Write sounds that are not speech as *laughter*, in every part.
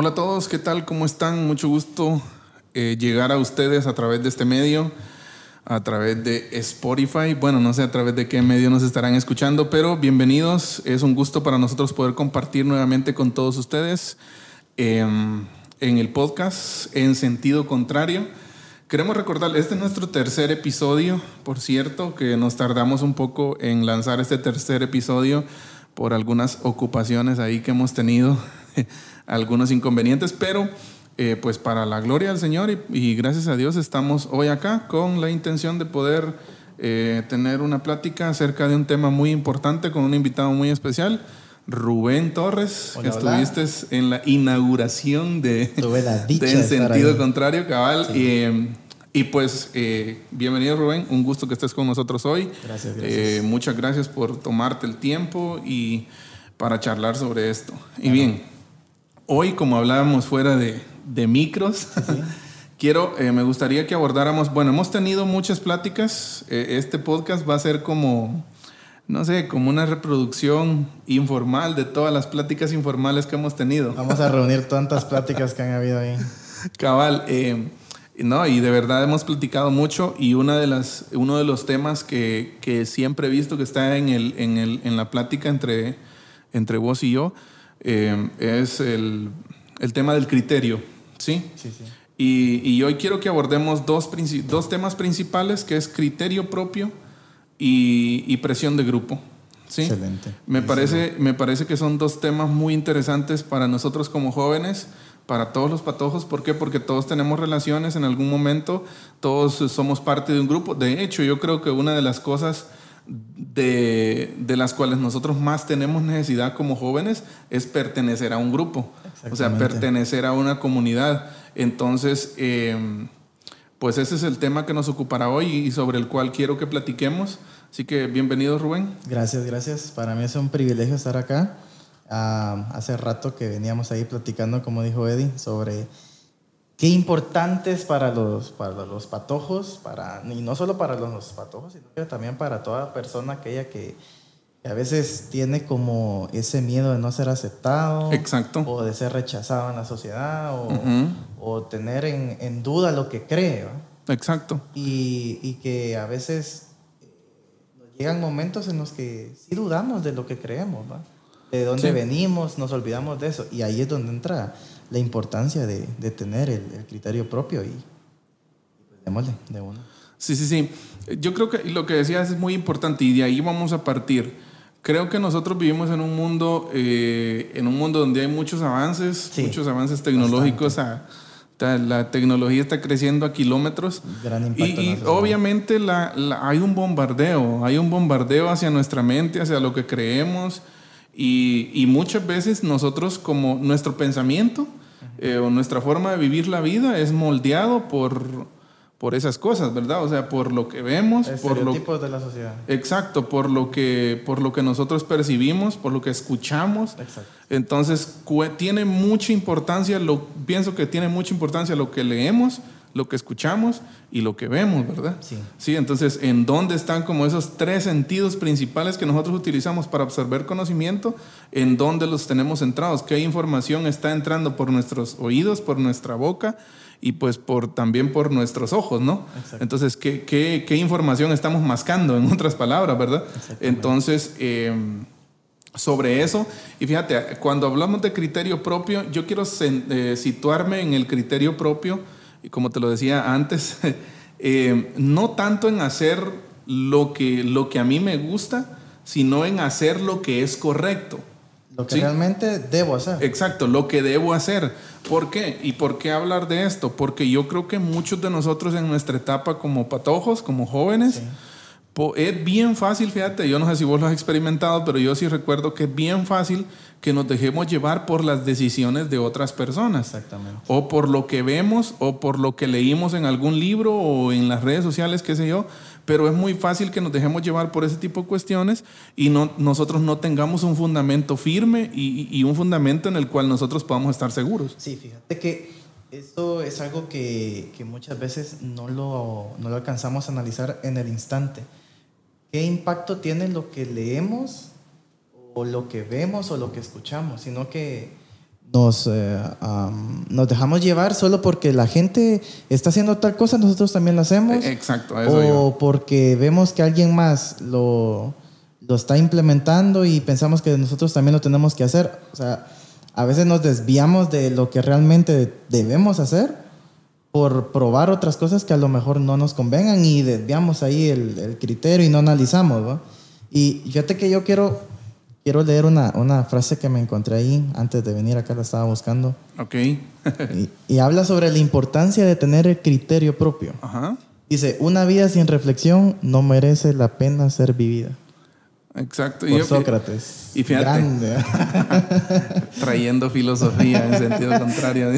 Hola a todos, ¿qué tal? ¿Cómo están? Mucho gusto eh, llegar a ustedes a través de este medio, a través de Spotify. Bueno, no sé a través de qué medio nos estarán escuchando, pero bienvenidos. Es un gusto para nosotros poder compartir nuevamente con todos ustedes em, en el podcast en sentido contrario. Queremos recordarles, este es nuestro tercer episodio, por cierto, que nos tardamos un poco en lanzar este tercer episodio por algunas ocupaciones ahí que hemos tenido, *laughs* algunos inconvenientes, pero eh, pues para la gloria del Señor y, gracias a Dios estamos hoy acá con la intención de poder eh, tener una plática acerca de un tema muy importante con un invitado muy especial. Rubén Torres, que estuviste en la inauguración de, En Sentido Contrario, cabal. Y, y, pues, eh, bienvenido Rubén, un gusto que estés con nosotros hoy. Gracias, gracias. muchas gracias por tomarte el tiempo y para charlar sobre esto. Y bien, hoy como hablábamos fuera de, de micros. *laughs* Quiero, eh, me gustaría que abordáramos, bueno, hemos tenido muchas pláticas, eh, este podcast va a ser como, no sé, como una reproducción informal de todas las pláticas informales que hemos tenido. Vamos a *laughs* reunir tantas pláticas que han habido ahí. Cabal, eh, no, y de verdad hemos platicado mucho y una de las, uno de los temas que, que siempre he visto que está en, el, en, el, en la plática entre, entre vos y yo es el, el tema del criterio. ¿sí? Sí, sí. Y, y, hoy quiero que abordemos dos, dos temas principales, que es criterio propio y, y presión de grupo. ¿sí? Excelente. Me parece, me parece que son dos temas muy interesantes para nosotros como jóvenes, para todos los patojos. ¿Por qué? Porque todos tenemos relaciones en algún momento, todos somos parte de un grupo. De hecho, yo creo que una de las cosas de, de, las cuales nosotros más tenemos necesidad como jóvenes es pertenecer a un grupo, o sea, pertenecer a una comunidad. Entonces, eh, pues ese es el tema que nos ocupará hoy y sobre el cual quiero que platiquemos. Así que bienvenido Rubén. Gracias, gracias. Para mí es un privilegio estar acá. Uh, hace rato que veníamos ahí platicando, como dijo Eddie, sobre qué importantes para los, para los patojos, para, y no solo para los patojos, sino que también para toda persona aquella que, a veces tiene como ese miedo de no ser aceptado. Exacto. O de ser rechazado en la sociedad, o, o tener en, en, duda lo que cree. Exacto. Y, y, que a veces nos llegan momentos en los que sí dudamos de lo que creemos, ¿va? de dónde sí. venimos, nos olvidamos de eso. Y ahí es donde entra la importancia de, de tener el, el, criterio propio y, pues démosle de uno. Sí, sí, sí. Yo creo que lo que decías es muy importante y de ahí vamos a partir. Creo que nosotros vivimos en un mundo, eh, en un mundo donde hay muchos avances, sí, muchos avances tecnológicos. A, la tecnología está creciendo a kilómetros. Gran y, y obviamente la, la, hay un bombardeo, hay un bombardeo hacia nuestra mente, hacia lo que creemos. Y, y muchas veces nosotros como nuestro pensamiento eh, o nuestra forma de vivir la vida es moldeado por, por esas cosas, ¿verdad? O sea, por lo que vemos, por lo de la sociedad. Exacto, por lo que por lo que nosotros percibimos, por lo que escuchamos. Exacto. Entonces, tiene mucha importancia lo pienso que tiene mucha importancia lo que leemos, lo que escuchamos y lo que vemos, ¿verdad? Sí. Sí, entonces, ¿en dónde están como esos tres sentidos principales que nosotros utilizamos para absorber conocimiento? ¿En dónde los tenemos centrados? ¿Qué información está entrando por nuestros oídos, por nuestra boca y pues por, también por nuestros ojos, ¿no? Exacto. Entonces, ¿qué, qué, qué información estamos mascando, en otras palabras, ¿verdad? Entonces, eh, sobre eso. Y fíjate, cuando hablamos de criterio propio, yo quiero eh, situarme en el criterio propio como te lo decía antes, *laughs* eh, no tanto en hacer lo que, lo que a mí me gusta, sino en hacer lo que es correcto. Lo que ¿sí? realmente debo hacer. Exacto, lo que debo hacer. ¿Por qué? ¿Y por qué hablar de esto? Porque yo creo que muchos de nosotros en nuestra etapa como patojos, como jóvenes, sí es bien fácil, fíjate, yo no sé si vos lo has experimentado, pero yo sí recuerdo que es bien fácil que nos dejemos llevar por las decisiones de otras personas. Exactamente. O por lo que vemos, o por lo que leímos en algún libro o en las redes sociales, qué sé yo. Pero es muy fácil que nos dejemos llevar por ese tipo de cuestiones y no, nosotros no tengamos un fundamento firme y, y un fundamento en el cual nosotros podamos estar seguros. Sí, fíjate que esto es algo que, que muchas veces no lo, no lo alcanzamos a analizar en el instante qué impacto tiene lo que leemos o lo que vemos o lo que escuchamos, sino que nos, eh, am, nos dejamos llevar solo porque la gente está haciendo tal cosa, nosotros también lo hacemos. Eh, Exacto, eso o iba. porque vemos que alguien más lo, lo está implementando y pensamos que nosotros también lo tenemos que hacer. O sea, a veces nos desviamos de lo que realmente debemos hacer por probar otras cosas que a lo mejor no nos convengan y desviamos ahí el, el criterio y no analizamos. ¿va? Y fíjate que yo quiero, quiero leer una, una frase que me encontré ahí antes de venir acá, la estaba buscando. Ok. Y, y habla sobre la importancia de tener el criterio propio. Ajá. Dice, una vida sin reflexión no merece la pena ser vivida. Exacto. Y Por yo- Sócrates. y fíjate. Grande. *laughs* trayendo filosofía en sentido *laughs* contrario.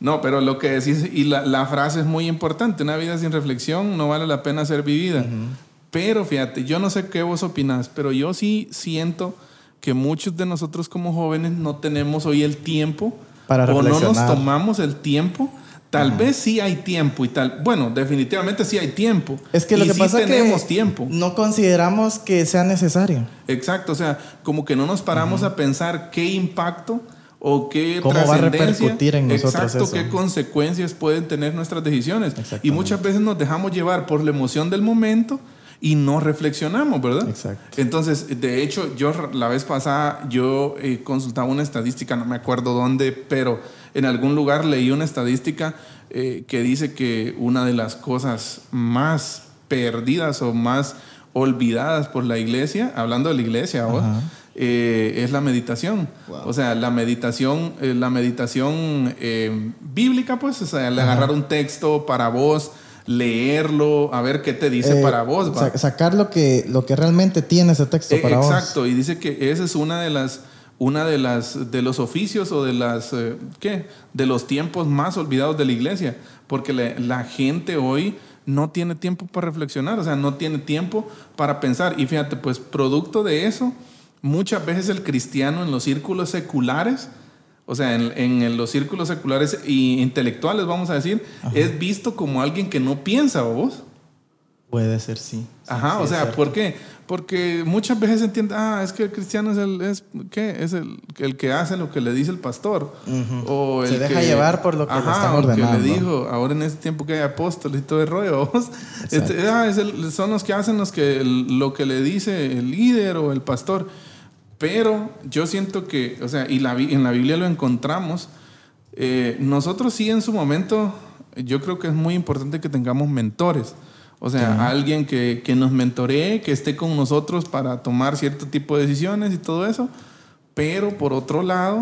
No, pero lo que decís, y la, la frase es muy importante, una vida sin reflexión no vale la pena ser vivida. Pero fíjate, yo no sé qué vos opinás, pero yo sí siento que muchos de nosotros como jóvenes no tenemos hoy el tiempo Para o no nos tomamos el tiempo. Tal vez sí hay tiempo y tal. Bueno, definitivamente sí hay tiempo. Es que lo Y que sí pasa es que tiempo. no consideramos que sea necesario. Exacto, o sea, como que no nos paramos a pensar qué impacto o qué ¿Cómo va a repercutir en nosotros exacto, eso? qué consecuencias pueden tener nuestras decisiones. Y muchas veces nos dejamos llevar por la emoción del momento y no reflexionamos, ¿verdad? Exacto. Entonces, de hecho, yo la vez pasada yo eh, consultaba una estadística, no me acuerdo dónde, pero en algún lugar leí una estadística eh, que dice que una de las cosas más perdidas o más olvidadas por la iglesia, hablando de la iglesia ahora, Ajá. Eh, es la meditación. Wow. O sea, la meditación, eh, la meditación eh, bíblica, pues, o sea, el agarrar un texto para vos, leerlo, a ver qué te dice para vos. sa- sacar lo que, lo que realmente tiene ese texto para vos. Exacto, y dice que ese es una de las una de las de los oficios o de las qué de los tiempos más olvidados de la iglesia, porque la, la gente hoy no tiene tiempo para reflexionar, o sea, no tiene tiempo para pensar. Y fíjate, pues producto de eso, muchas veces el cristiano en los círculos seculares, o sea, en, en los círculos seculares e intelectuales, vamos a decir, es visto como alguien que no piensa, ¿o vos? Puede ser, sí. Ajá, sí, o sea. ¿por qué? Porque muchas veces se entiende, ah, es que el cristiano es el, es, ¿qué? Es el, el que hace lo que le dice el pastor. O Se el deja que- llevar por lo que le están que ordenando. le dijo, ahora en este tiempo que hay apóstoles y todo el rollo, este, ah, es el- son los que hacen los que, lo que le dice el líder o el pastor. Pero yo siento que, o sea, y la, en la Biblia lo encontramos, eh, nosotros sí en su momento, yo creo que es muy importante que tengamos mentores. O sea, alguien que, que nos mentoree, que esté con nosotros para tomar cierto tipo de decisiones y todo eso. Pero por otro lado,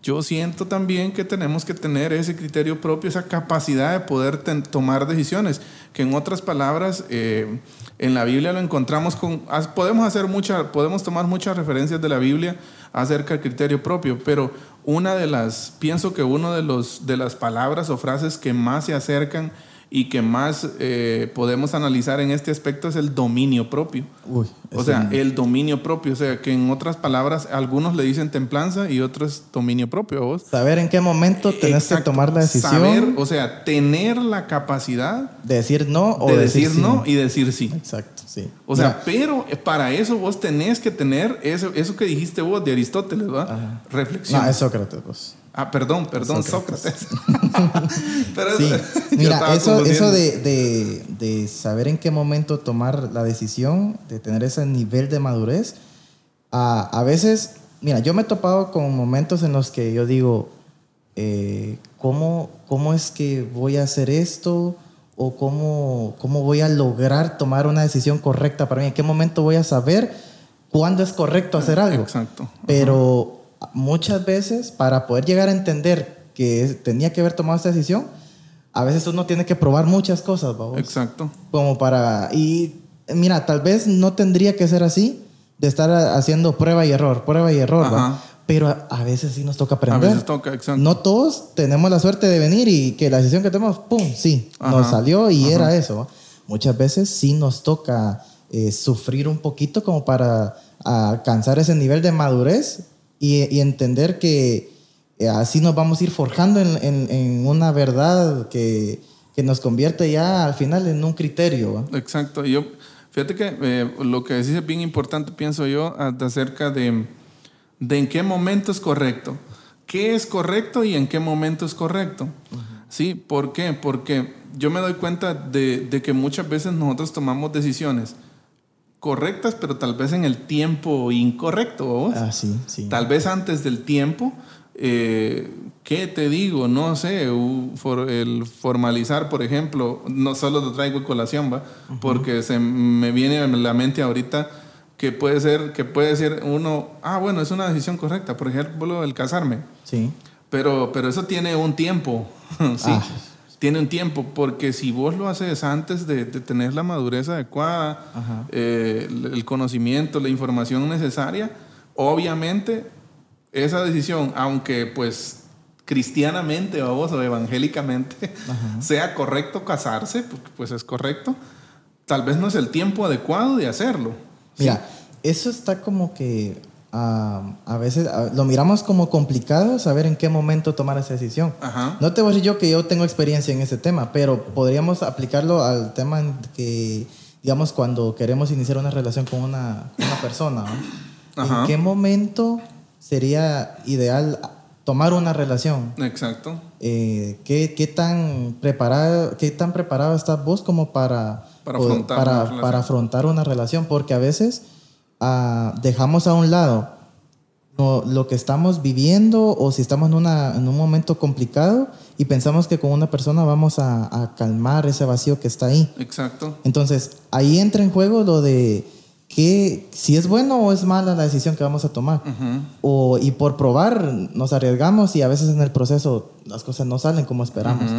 yo siento también que tenemos que tener ese criterio propio, esa capacidad de poder ten- tomar decisiones. Que en otras palabras, eh, en la Biblia lo encontramos con. Podemos hacer mucha, podemos tomar muchas referencias de la Biblia acerca del criterio propio, pero una de las, pienso que una de, los, de las palabras o frases que más se acercan y que más eh, podemos analizar en este aspecto es el dominio propio. Uy, O sea, el dominio propio, o sea, que en otras palabras, algunos le dicen templanza y otros dominio propio. ¿a vos? saber en qué momento tenés que tomar la decisión Saber, o sea, tener la capacidad de decir no o de decir, sí. no y decir sí. Exacto, sí. O sea, Mira, pero para eso vos tenés que tener eso, eso que dijiste vos de Aristóteles, ¿va? Ajá. Reflexión. no, es Sócrates, pues. Ah, perdón, perdón, Sócrates. Sócrates. *laughs* Pero Sí, *laughs* mira, eso, eso de, de- de saber en qué momento tomar la decisión, de tener ese nivel de madurez, a, a veces, mira, yo me he topado con momentos en los que yo digo, eh, ¿cómo, ¿cómo es que voy a hacer esto? ¿O cómo, cómo voy a lograr tomar una decisión correcta para mí? ¿En qué momento voy a saber cuándo es correcto hacer algo? Exacto. Pero muchas veces, para poder llegar a entender que tenía que haber tomado esta decisión, a veces uno tiene que probar muchas cosas, vamos. Exacto. Como para. Y mira, tal vez no tendría que ser así, de estar a- haciendo prueba y error, prueba y error. Pero a, a veces sí nos toca A aprender. veces toca, exacto. No todos tenemos la suerte de venir y que la decisión que tenemos, ¡pum! Sí, nos Ajá, salió y ajá. era eso. ¿va? Muchas veces sí nos toca eh, sufrir un poquito como para alcanzar ese nivel de madurez y, y entender que eh, así nos vamos a ir forjando en, en- en una verdad que, que nos convierte ya al final en un criterio. Exacto. Yo, fíjate que eh, lo que decís es bien importante, pienso yo, acerca de, de en qué momento es correcto. qué es correcto y en qué momento es correcto. ¿Sí? ¿Por qué? Porque yo me doy cuenta de, de, que muchas veces nosotros tomamos decisiones correctas, pero tal vez en el tiempo incorrecto. ¿vos? Ah, sí, sí. Tal vez antes del tiempo. Eh, ¿Qué te digo? No sé, el formalizar, por ejemplo, no solo lo traigo colación, ¿va? Porque se me viene a la mente ahorita que puede ser, que puede ser uno, ah, bueno, es una decisión correcta, por ejemplo, el casarme. Sí. Pero, pero eso tiene un tiempo, *laughs* ¿sí? Ah. Tiene un tiempo, porque si vos lo haces antes de, tener la madurez adecuada, eh, el conocimiento, la información necesaria, obviamente esa decisión, aunque pues cristianamente vamos, o evangélicamente *laughs* sea correcto casarse, porque pues es correcto, tal vez no es el tiempo adecuado de hacerlo. Mira, eso está como que a veces lo miramos como complicado saber en qué momento tomar esa decisión. No te voy a decir yo que yo tengo experiencia en ese tema, pero podríamos aplicarlo al tema que, digamos, cuando queremos iniciar una relación con una, una persona. ¿En qué momento sería ideal tomar una relación? Exacto. Eh, ¿qué, ¿qué, tan preparado, ¿Qué tan preparado estás vos como para, para, afrontar, para, para afrontar una relación? Porque a veces dejamos a un lado lo que estamos viviendo o si estamos en, una, en, un momento complicado y pensamos que con una persona vamos a, calmar ese vacío que está ahí. Exacto. Entonces, ahí entra en juego lo de que si es bueno o es mala la decisión que vamos a tomar. o, y por probar nos arriesgamos y a veces en el proceso las cosas no salen como esperamos.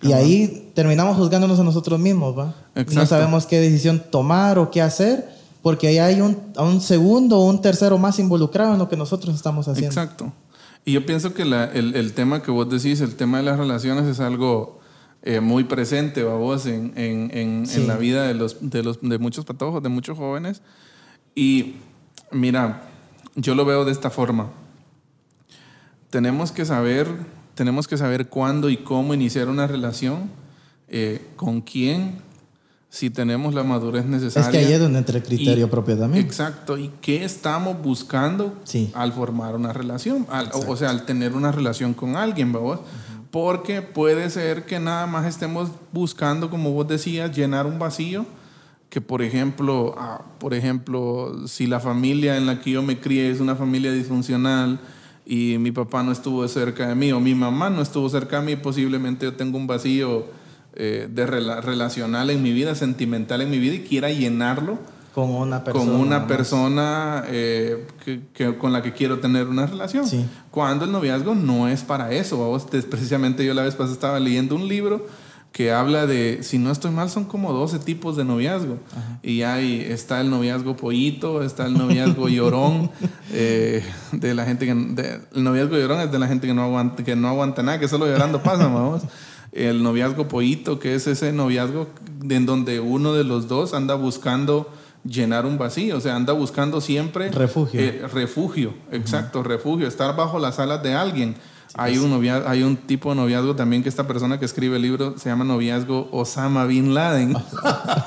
Y ahí terminamos juzgándonos a nosotros mismos, ¿va? No sabemos qué decisión tomar o qué hacer porque ahí hay un, un segundo o un tercero más involucrado en lo que nosotros estamos haciendo. Exacto. Y yo pienso que el, el, tema que vos decís, el tema de las relaciones, es algo eh, muy presente, vos, en, en, en, en, la vida de, los, de, los, de muchos patojos, de muchos jóvenes. Y mira, yo lo veo de esta forma. Tenemos que saber, tenemos que saber cuándo y cómo iniciar una relación, eh, con quién, si tenemos la madurez necesaria. Es que ahí es donde entra el criterio propio también. Exacto. ¿Y qué estamos buscando al formar una relación? o sea, al tener una relación con alguien, ¿verdad? Porque puede ser que nada más estemos buscando, como vos decías, llenar un vacío. Que, por ejemplo, ah, por ejemplo, si la familia en la que yo me crié es una familia disfuncional y mi papá no estuvo cerca de mí o mi mamá no estuvo cerca de mí, posiblemente yo tengo un vacío eh, de relacional en mi vida, sentimental en mi vida y quiera llenarlo con una persona, con una persona eh, que, con la que quiero tener una relación. Cuando el noviazgo no es para eso. Vamos, precisamente yo la vez pasada estaba leyendo un libro que habla de, si no estoy mal, son como 12 tipos de noviazgo. Y ahí está el noviazgo pollito, está el noviazgo *laughs* llorón, eh, de la gente que... el noviazgo llorón es de la gente que no aguanta, que no aguanta nada, que solo llorando pasa, vamos el noviazgo pollito, que es ese noviazgo en donde uno de los dos anda buscando llenar un vacío, o sea, anda buscando siempre refugio. Eh, refugio, exacto, refugio, estar bajo las alas de alguien. hay, un hay un tipo de noviazgo también que esta persona que escribe el libro se llama noviazgo Osama Bin Laden.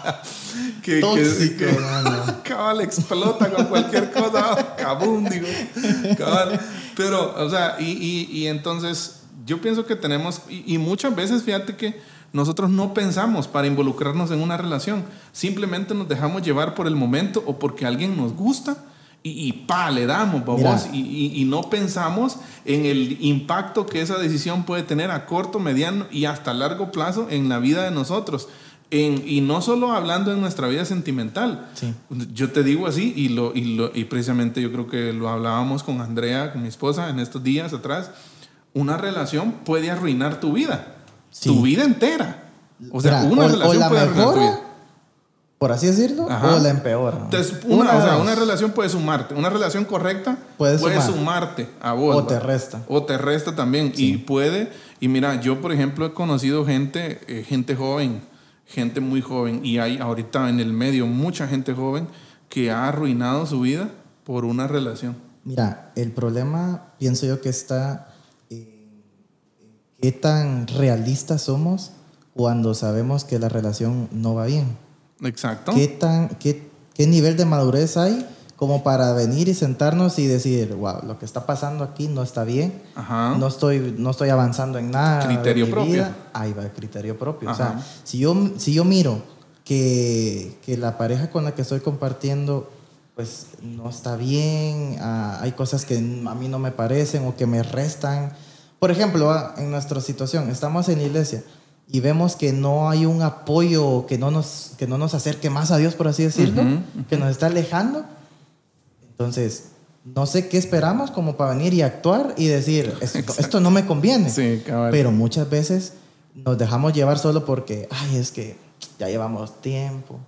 *laughs* que, Tóxico, *laughs* cabal explota con cualquier cosa, *laughs* cabum, digo. Cabal. Pero, o sea, y, y, y entonces yo pienso que tenemos, y, muchas veces fíjate que nosotros no pensamos para involucrarnos en una relación, simplemente nos dejamos llevar por el momento o porque alguien nos gusta y, pa, le damos, vamos, y, y, no pensamos en el impacto que esa decisión puede tener a corto, mediano y hasta largo plazo en la vida de nosotros. En, y no solo hablando en nuestra vida sentimental. Yo te digo así, y, lo, y, lo, y precisamente yo creo que lo hablábamos con Andrea, con mi esposa, en estos días atrás una relación puede arruinar tu vida. Tu vida entera. O sea, una relación puede arruinar tu vida. Por así decirlo, o la empeora. Entonces, una, o sea, una relación puede sumarte. Una relación correcta puede, sumarte a vos. O te resta. O te resta también. Y puede. Y mira, yo, por ejemplo, he conocido gente, eh, gente joven, gente muy joven. Y hay ahorita en el medio mucha gente joven que ha arruinado su vida por una relación. Mira, el problema, pienso yo que está ¿Qué tan realistas somos cuando sabemos que la relación no va bien? Exacto. ¿Qué, tan, qué, qué nivel de madurez hay como para venir y sentarnos y decir, wow, lo que está pasando aquí no está bien, Ajá. no estoy, no estoy avanzando en nada. de Criterio mi propio. vida. Ahí va el criterio propio. O Ajá. sea, si yo, si yo miro que, que la pareja con la que estoy compartiendo pues no está bien, ah, hay cosas que a mí no me parecen o que me restan. Por ejemplo, ah, en nuestra situación, estamos en la iglesia y vemos que no hay un apoyo que no nos, que no nos acerque más a Dios, por así decirlo, Ujú, que nos está alejando. Entonces, no sé qué esperamos como para venir y actuar y decir, esto, esto no me conviene. Sí. Pero muchas veces nos dejamos llevar solo porque, ay, es que ya llevamos tiempo.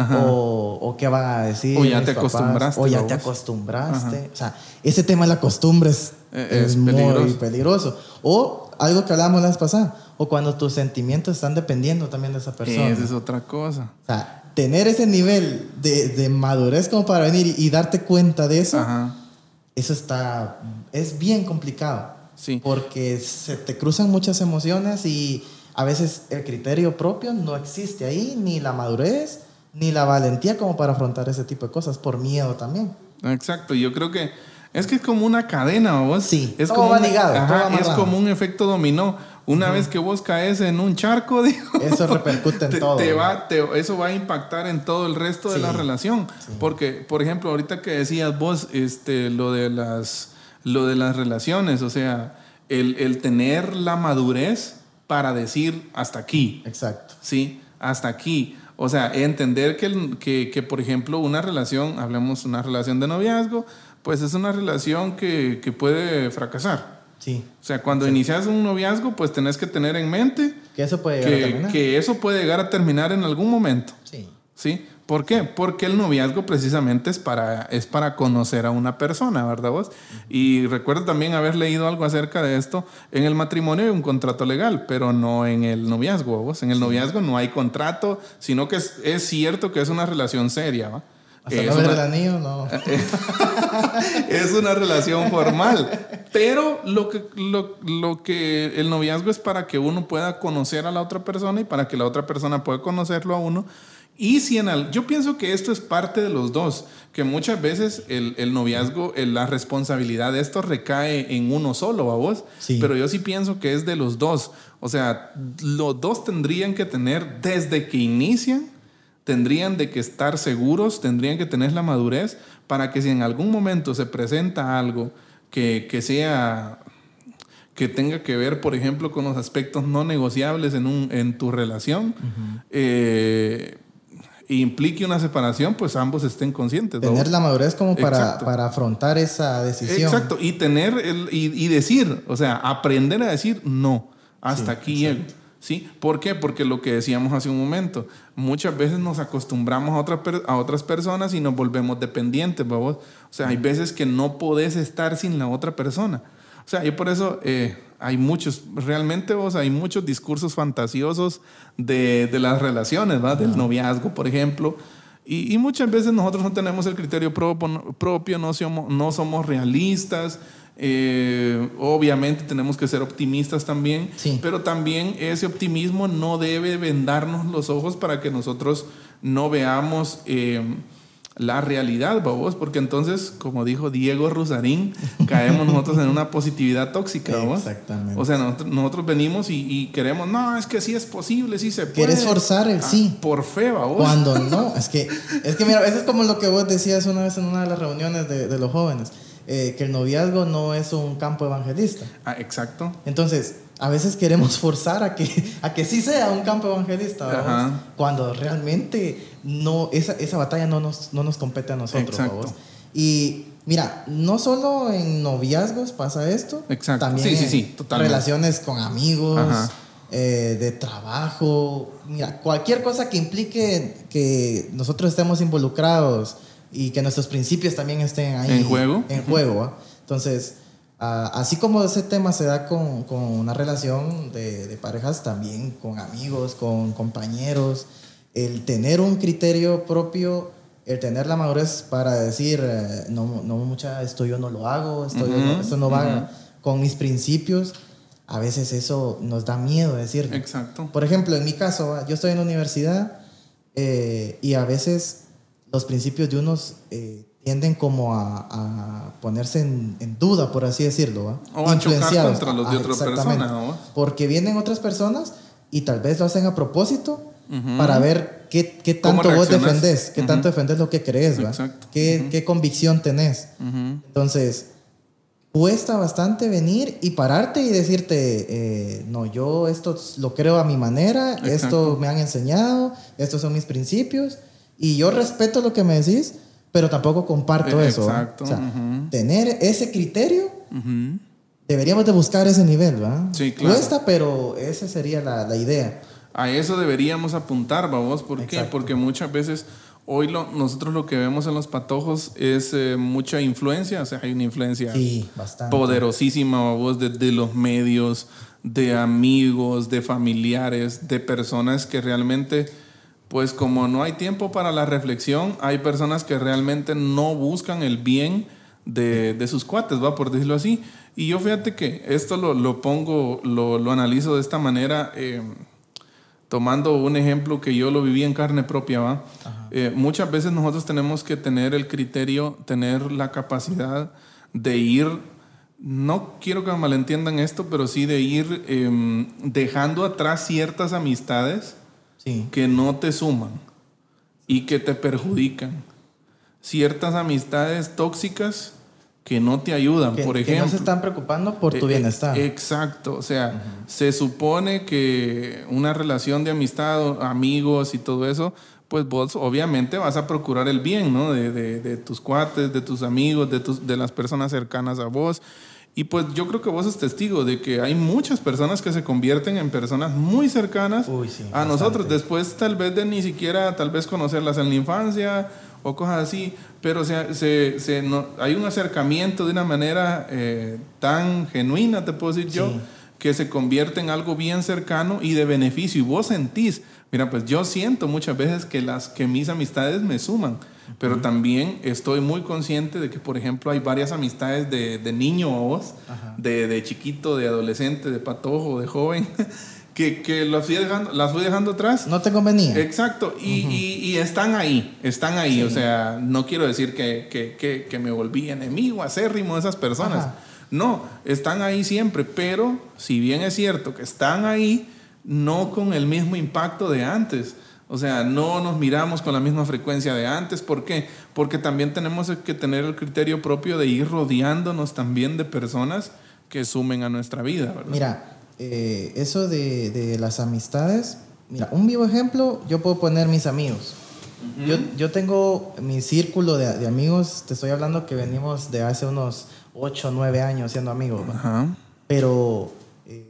Ajá. O, o qué van a decir. O ya te papás, acostumbraste, O ya te acostumbraste. O sea, ese tema de la costumbre es, Eh, es muy peligroso. peligroso. O algo que hablábamos la vez pasada. O cuando tus sentimientos están dependiendo también de esa persona. Esa es otra cosa. O sea, tener ese nivel de, de madurez como para venir y, y darte cuenta de eso, Ajá. eso está, es bien complicado. Sí. Porque se te cruzan muchas emociones y a veces el criterio propio no existe ahí, ni la madurez, ni la valentía como para afrontar ese tipo de cosas, por miedo también. Exacto, yo creo que es que es como una cadena, vos. Sí, es todo como va ligado, ajá, va es como un efecto dominó. Una vez que vos caes en un charco, *laughs* digo, Eso repercute en te, todo. te va, te- eso va a impactar en todo el resto de la relación. Porque, por ejemplo, ahorita que decías vos, este, lo de las, lo de las relaciones, o sea, el, el tener la madurez para decir hasta aquí. Exacto. ¿sí? Hasta aquí. O sea, entender que, que, que, por ejemplo, una relación, hablemos una relación de noviazgo, pues es una relación que, que puede fracasar. Sí. O sea, cuando inicias un noviazgo, pues tenés que tener en mente Que eso puede llegar a que, terminar. que eso puede llegar a terminar en algún momento. Sí. ¿Sí? ¿Por qué? Porque el noviazgo precisamente es para, es para conocer a una persona, ¿verdad vos? Y recuerdo también haber leído algo acerca de esto. En el matrimonio hay un contrato legal, pero no en el noviazgo, ¿vos? En el noviazgo no hay contrato, sino que es, es cierto que es una relación seria, ¿va? Hasta Es una- anillo, no. *laughs* es una relación formal. Pero lo que, lo, lo que el noviazgo es para que uno pueda conocer a la otra persona y para que la otra persona pueda conocerlo a uno. Y si en al- yo pienso que esto es parte de los dos, que muchas veces el, el noviazgo, el- la responsabilidad de esto recae en uno solo, a vos. Sí. Pero yo sí pienso que es de los dos. O sea, los dos tendrían que tener desde que inician tendrían de que estar seguros, tendrían que tener la madurez para que si en algún momento se presenta algo que, que sea que tenga que ver, por ejemplo, con los aspectos no negociables en, un, en tu relación, eh, e implique una separación, pues ambos estén conscientes. ¿no? Tener la madurez como para, para afrontar esa decisión. Exacto, y tener el, y, y decir, o sea, aprender a decir no, hasta aquí llego. ¿Sí? ¿Por qué? Porque lo que decíamos hace un momento, muchas veces nos acostumbramos a, otra per- a otras personas y nos volvemos dependientes, ¿vamos? O sea, hay veces que no podés estar sin la otra persona. O sea, yo por eso eh, hay muchos, realmente vos, hay muchos discursos fantasiosos de, de las relaciones, ¿va? Del noviazgo, por ejemplo. Y, y muchas veces nosotros no tenemos el criterio propio, propio no, somos, no somos realistas. eh, obviamente tenemos que ser optimistas también, Sí. pero también ese optimismo no debe vendarnos los ojos para que nosotros no veamos eh, la realidad, babos, porque entonces, como dijo Diego Rusarín, caemos nosotros en una positividad tóxica, babos. Exactamente. O sea, nosotros, nosotros venimos y, y queremos, no, es que sí es posible, sí se puede. Quieres forzar el Ah, sí. Por fe, babos. Cuando no, es que, es que mira, eso es como lo que vos decías una vez en una de las reuniones de, de los jóvenes, eh, que el noviazgo no es un campo evangelista. Ah, exacto. Entonces, a veces queremos forzar a que, a que sí sea un campo evangelista, cuando realmente no, esa, esa batalla no nos, no nos compete a nosotros. Y mira, no solo en noviazgos pasa esto, Exacto. también Sí, en sí, relaciones con amigos, eh, de trabajo, mira, cualquier cosa que implique que nosotros estemos involucrados y que nuestros principios también estén ahí En juego. En juego ¿va? Entonces, ah, así como ese tema se da con, con una relación de, de parejas, también con amigos, con compañeros, el tener un criterio propio, el tener la madurez para decir, eh, no, no mucha, esto yo no lo hago, esto, yo no- Ujú, esto no va ujú. con mis principios, a veces eso nos da miedo decir. Exacto. Por ejemplo, en mi caso, ¿va? yo estoy en la universidad eh, y a veces los principios de unos eh, tienden como a, a ponerse en, en duda, por así decirlo. ¿va? O a chocar contra los de Ah, otra exactamente. persona, ¿no? Porque vienen otras personas y tal vez lo hacen a propósito para ver qué, qué ¿Cómo tanto vos defendés, qué tanto defendés lo que crees, ¿va? ¿Qué, qué convicción tenés. Entonces, cuesta bastante venir y pararte y decirte, eh, no, yo esto lo creo a mi manera, esto Exacto. me han enseñado, estos son mis principios, y yo respeto lo que me decís, pero tampoco comparto Eh, eso. exacto, O sea, ujú. tener ese criterio, deberíamos de buscar ese nivel, ¿va? Sí, claro. Cuesta, pero esa sería la, la idea. A eso deberíamos apuntar, vamos. ¿Por qué? Porque muchas veces hoy lo, nosotros lo que vemos en los patojos es eh, mucha influencia, o sea, hay una influencia Sí, poderosísima, vos, de, de los medios, de amigos, de familiares, de personas que realmente, pues como no hay tiempo para la reflexión, hay personas que realmente no buscan el bien de, de sus cuates, va, por decirlo así. Y yo fíjate que esto lo, lo pongo, lo, lo analizo de esta manera. eh, tomando un ejemplo que yo lo viví en carne propia, ¿va? Eh, muchas veces nosotros tenemos que tener el criterio, tener la capacidad de ir, no quiero que me malentiendan esto, pero sí de ir em, dejando atrás ciertas amistades Sí. que no te suman y que te perjudican. Ciertas amistades tóxicas que no te ayudan, Que, por que ejemplo. no se están preocupando por tu Eh, eh, bienestar. Exacto, o sea, se supone que una relación de amistad, amigos y todo eso, pues vos obviamente vas a procurar el bien, ¿no? De, de- de tus cuates, de tus amigos, de, tus, de las personas cercanas a vos. Y pues yo creo que vos sos testigo de que hay muchas personas que se convierten en personas muy cercanas Uy, sí, a bastante. nosotros, después tal vez de ni siquiera, tal vez conocerlas en la infancia o cosas así, pero se, se- se no- hay un acercamiento de una manera eh, tan genuina, te puedo decir yo, que se convierte en algo bien cercano y de beneficio. Y vos sentís, mira, pues yo siento muchas veces que, las, que mis amistades me suman, pero también estoy muy consciente de que, por ejemplo, hay varias amistades de, de niño a vos, de, de chiquito, de adolescente, de patojo, de joven, *laughs* que, que las, fui dejando, las fui dejando atrás. No te convenía. Exacto, y, y- y están ahí, están ahí. O sea, no quiero decir que, que- que- que me volví enemigo acérrimo de esas personas. Ajá. No, están ahí siempre, pero si bien es cierto que están ahí, no con el mismo impacto de antes. O sea, no nos miramos con la misma frecuencia de antes. ¿Por qué? Porque también tenemos que tener el criterio propio de ir rodeándonos también de personas que sumen a nuestra vida. ¿verdad? Mira, eh, eso de, de las amistades, mira, un vivo ejemplo, yo puedo poner mis amigos. yo, yo tengo mi círculo de, de amigos, te estoy hablando que venimos de hace unos 8 o 9 años siendo amigos, pero eh,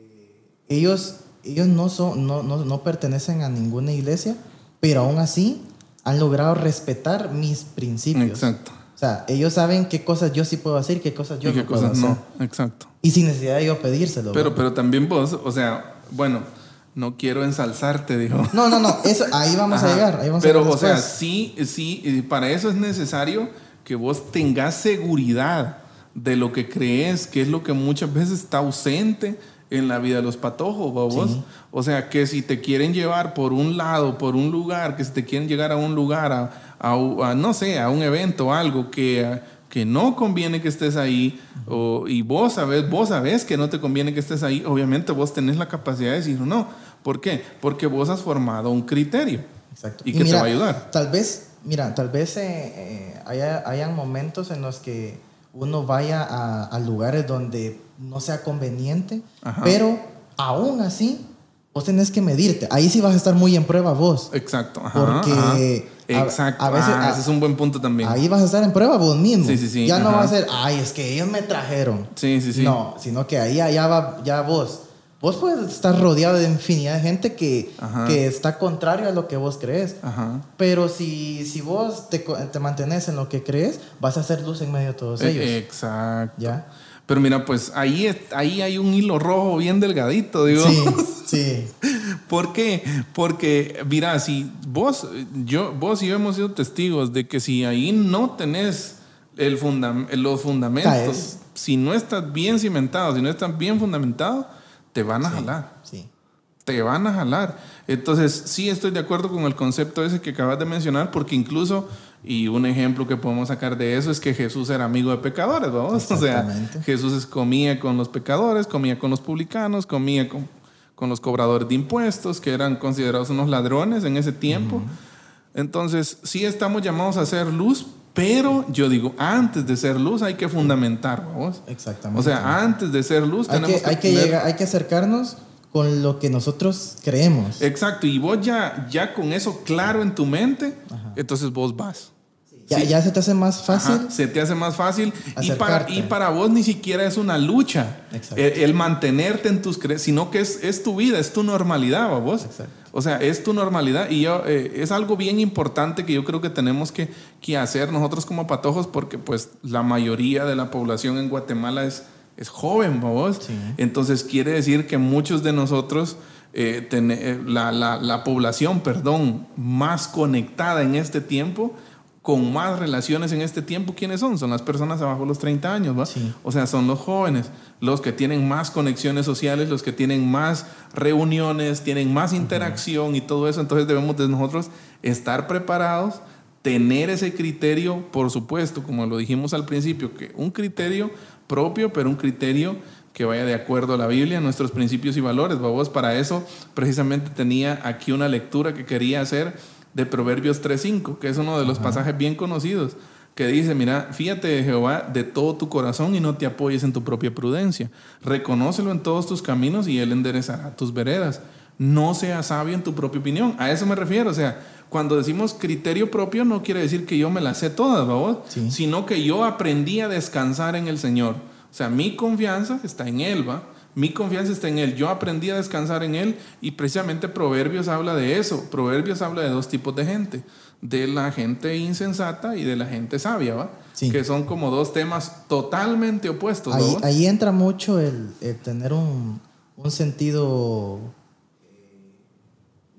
ellos, ellos no, son, no, no, no pertenecen a ninguna iglesia, pero aún así han logrado respetar mis principios. Exacto. O sea, ellos saben qué cosas yo sí puedo hacer qué cosas yo y qué no puedo cosas hacer. no. Exacto. Y sin necesidad de yo pedírselo. Pero, pero también vos, o sea, bueno, no quiero ensalzarte, dijo. No, no, no, eso, ahí vamos a llegar. Ahí vamos Pero, a o sea, sí, sí, para eso es necesario que vos tengas seguridad de lo que crees, que es lo que muchas veces está ausente en la vida de los patojos, ¿va vos. Sí. O sea, que si te quieren llevar por un lado, por un lugar, que si te quieren llegar a un lugar, a, a- a, no sé, a un evento, algo que, que no conviene que estés ahí, o- y vos sabes, vos sabes que no te conviene que estés ahí, obviamente vos tenés la capacidad de decir no. ¿Por qué? Porque vos has formado un criterio. Exacto. ¿Y qué te va a ayudar? Tal vez, mira, tal vez eh, eh, haya, hayan momentos en los que uno vaya a, a lugares donde no sea conveniente, Ajá. pero aún así, vos tenés que medirte. Ahí sí vas a estar muy en prueba vos. Exacto. Ajá, Porque ajá. a- Exacto. a veces- Ah, ese es un buen punto también. Ahí vas a estar en prueba vos mismo. Sí, sí, sí, Ya no va a ser, ay, es que ellos me trajeron. Sí, sí, sí. No, sino que ahí ya va ya vos. Vos puedes estar rodeado de infinidad de gente que, que está contrario a lo que vos crees. Ajá. Pero si, si vos te, te mantenés en lo que crees, vas a hacer luz en medio de todos Eh, ellos. Exacto. ¿Ya? Pero mira, pues ahí, es- ahí hay un hilo rojo bien delgadito, digo. Sí, *laughs* sí. ¿Por qué? Porque, mira, si vos, yo, vos y yo hemos sido testigos de que si ahí no tenés el fundam- los fundamentos, Caes. si no estás bien cimentado, si no estás bien fundamentado, te van a jalar. Sí. te van a jalar. Entonces, sí estoy de acuerdo con el concepto ese que acabas de mencionar, porque incluso Y un ejemplo que podemos sacar de eso es que Jesús era amigo de pecadores, vamos. *laughs* O sea, Jesús comía con los pecadores, comía con los publicanos, comía con, con los cobradores de impuestos, que eran considerados unos ladrones en ese tiempo. Entonces, sí estamos llamados a hacer luz, pero yo digo, antes de ser luz hay que fundamentar, vamos. Exactamente. O sea, antes de ser luz hay tenemos que, hay que, llegar, hay que acercarnos con lo que nosotros creemos. Exacto, y vos ya, ya con eso claro en tu mente, entonces vos vas. Ya, ya, se te hace más fácil. se te hace más fácil. Y para, y para, vos ni siquiera es una lucha el, mantenerte en tus creencias, sino que es, es, tu vida, es tu normalidad, vos. O sea, es tu normalidad. Y yo, eh, es algo bien importante que yo creo que tenemos que, que hacer nosotros como patojos, porque pues la mayoría de la población en Guatemala es, es joven, vos. Entonces quiere decir que muchos de nosotros, eh, eh, la, la, la, población, perdón, más conectada en este tiempo, con más relaciones en este tiempo, ¿quiénes son? Son las personas abajo de los 30 años, ¿va? O sea, son los jóvenes, los que tienen más conexiones sociales, los que tienen más reuniones, tienen más interacción y todo eso. Entonces debemos de nosotros estar preparados, tener ese criterio, por supuesto, como lo dijimos al principio, que un criterio propio, pero un criterio que vaya de acuerdo a la Biblia, nuestros principios y valores. Vos para eso precisamente tenía aquí una lectura que quería hacer de Proverbios 3.5, que es uno de los pasajes bien conocidos, que dice, mira, fíjate de Jehová de todo tu corazón y no te apoyes en tu propia prudencia. Reconócelo en todos tus caminos y Él enderezará tus veredas. No seas sabio en tu propia opinión. A eso me refiero. O sea, cuando decimos criterio propio no quiere decir que yo me las sé todas, ¿verdad? Sino que yo aprendí a descansar en el Señor. O sea, mi confianza está en Él, ¿va? Mi confianza está en Él. Yo aprendí a descansar en Él y precisamente Proverbios habla de eso. Proverbios habla de dos tipos de gente. De la gente insensata y de la gente sabia, ¿va? Que son como dos temas totalmente opuestos. Ahí, ahí entra mucho el, tener un, un sentido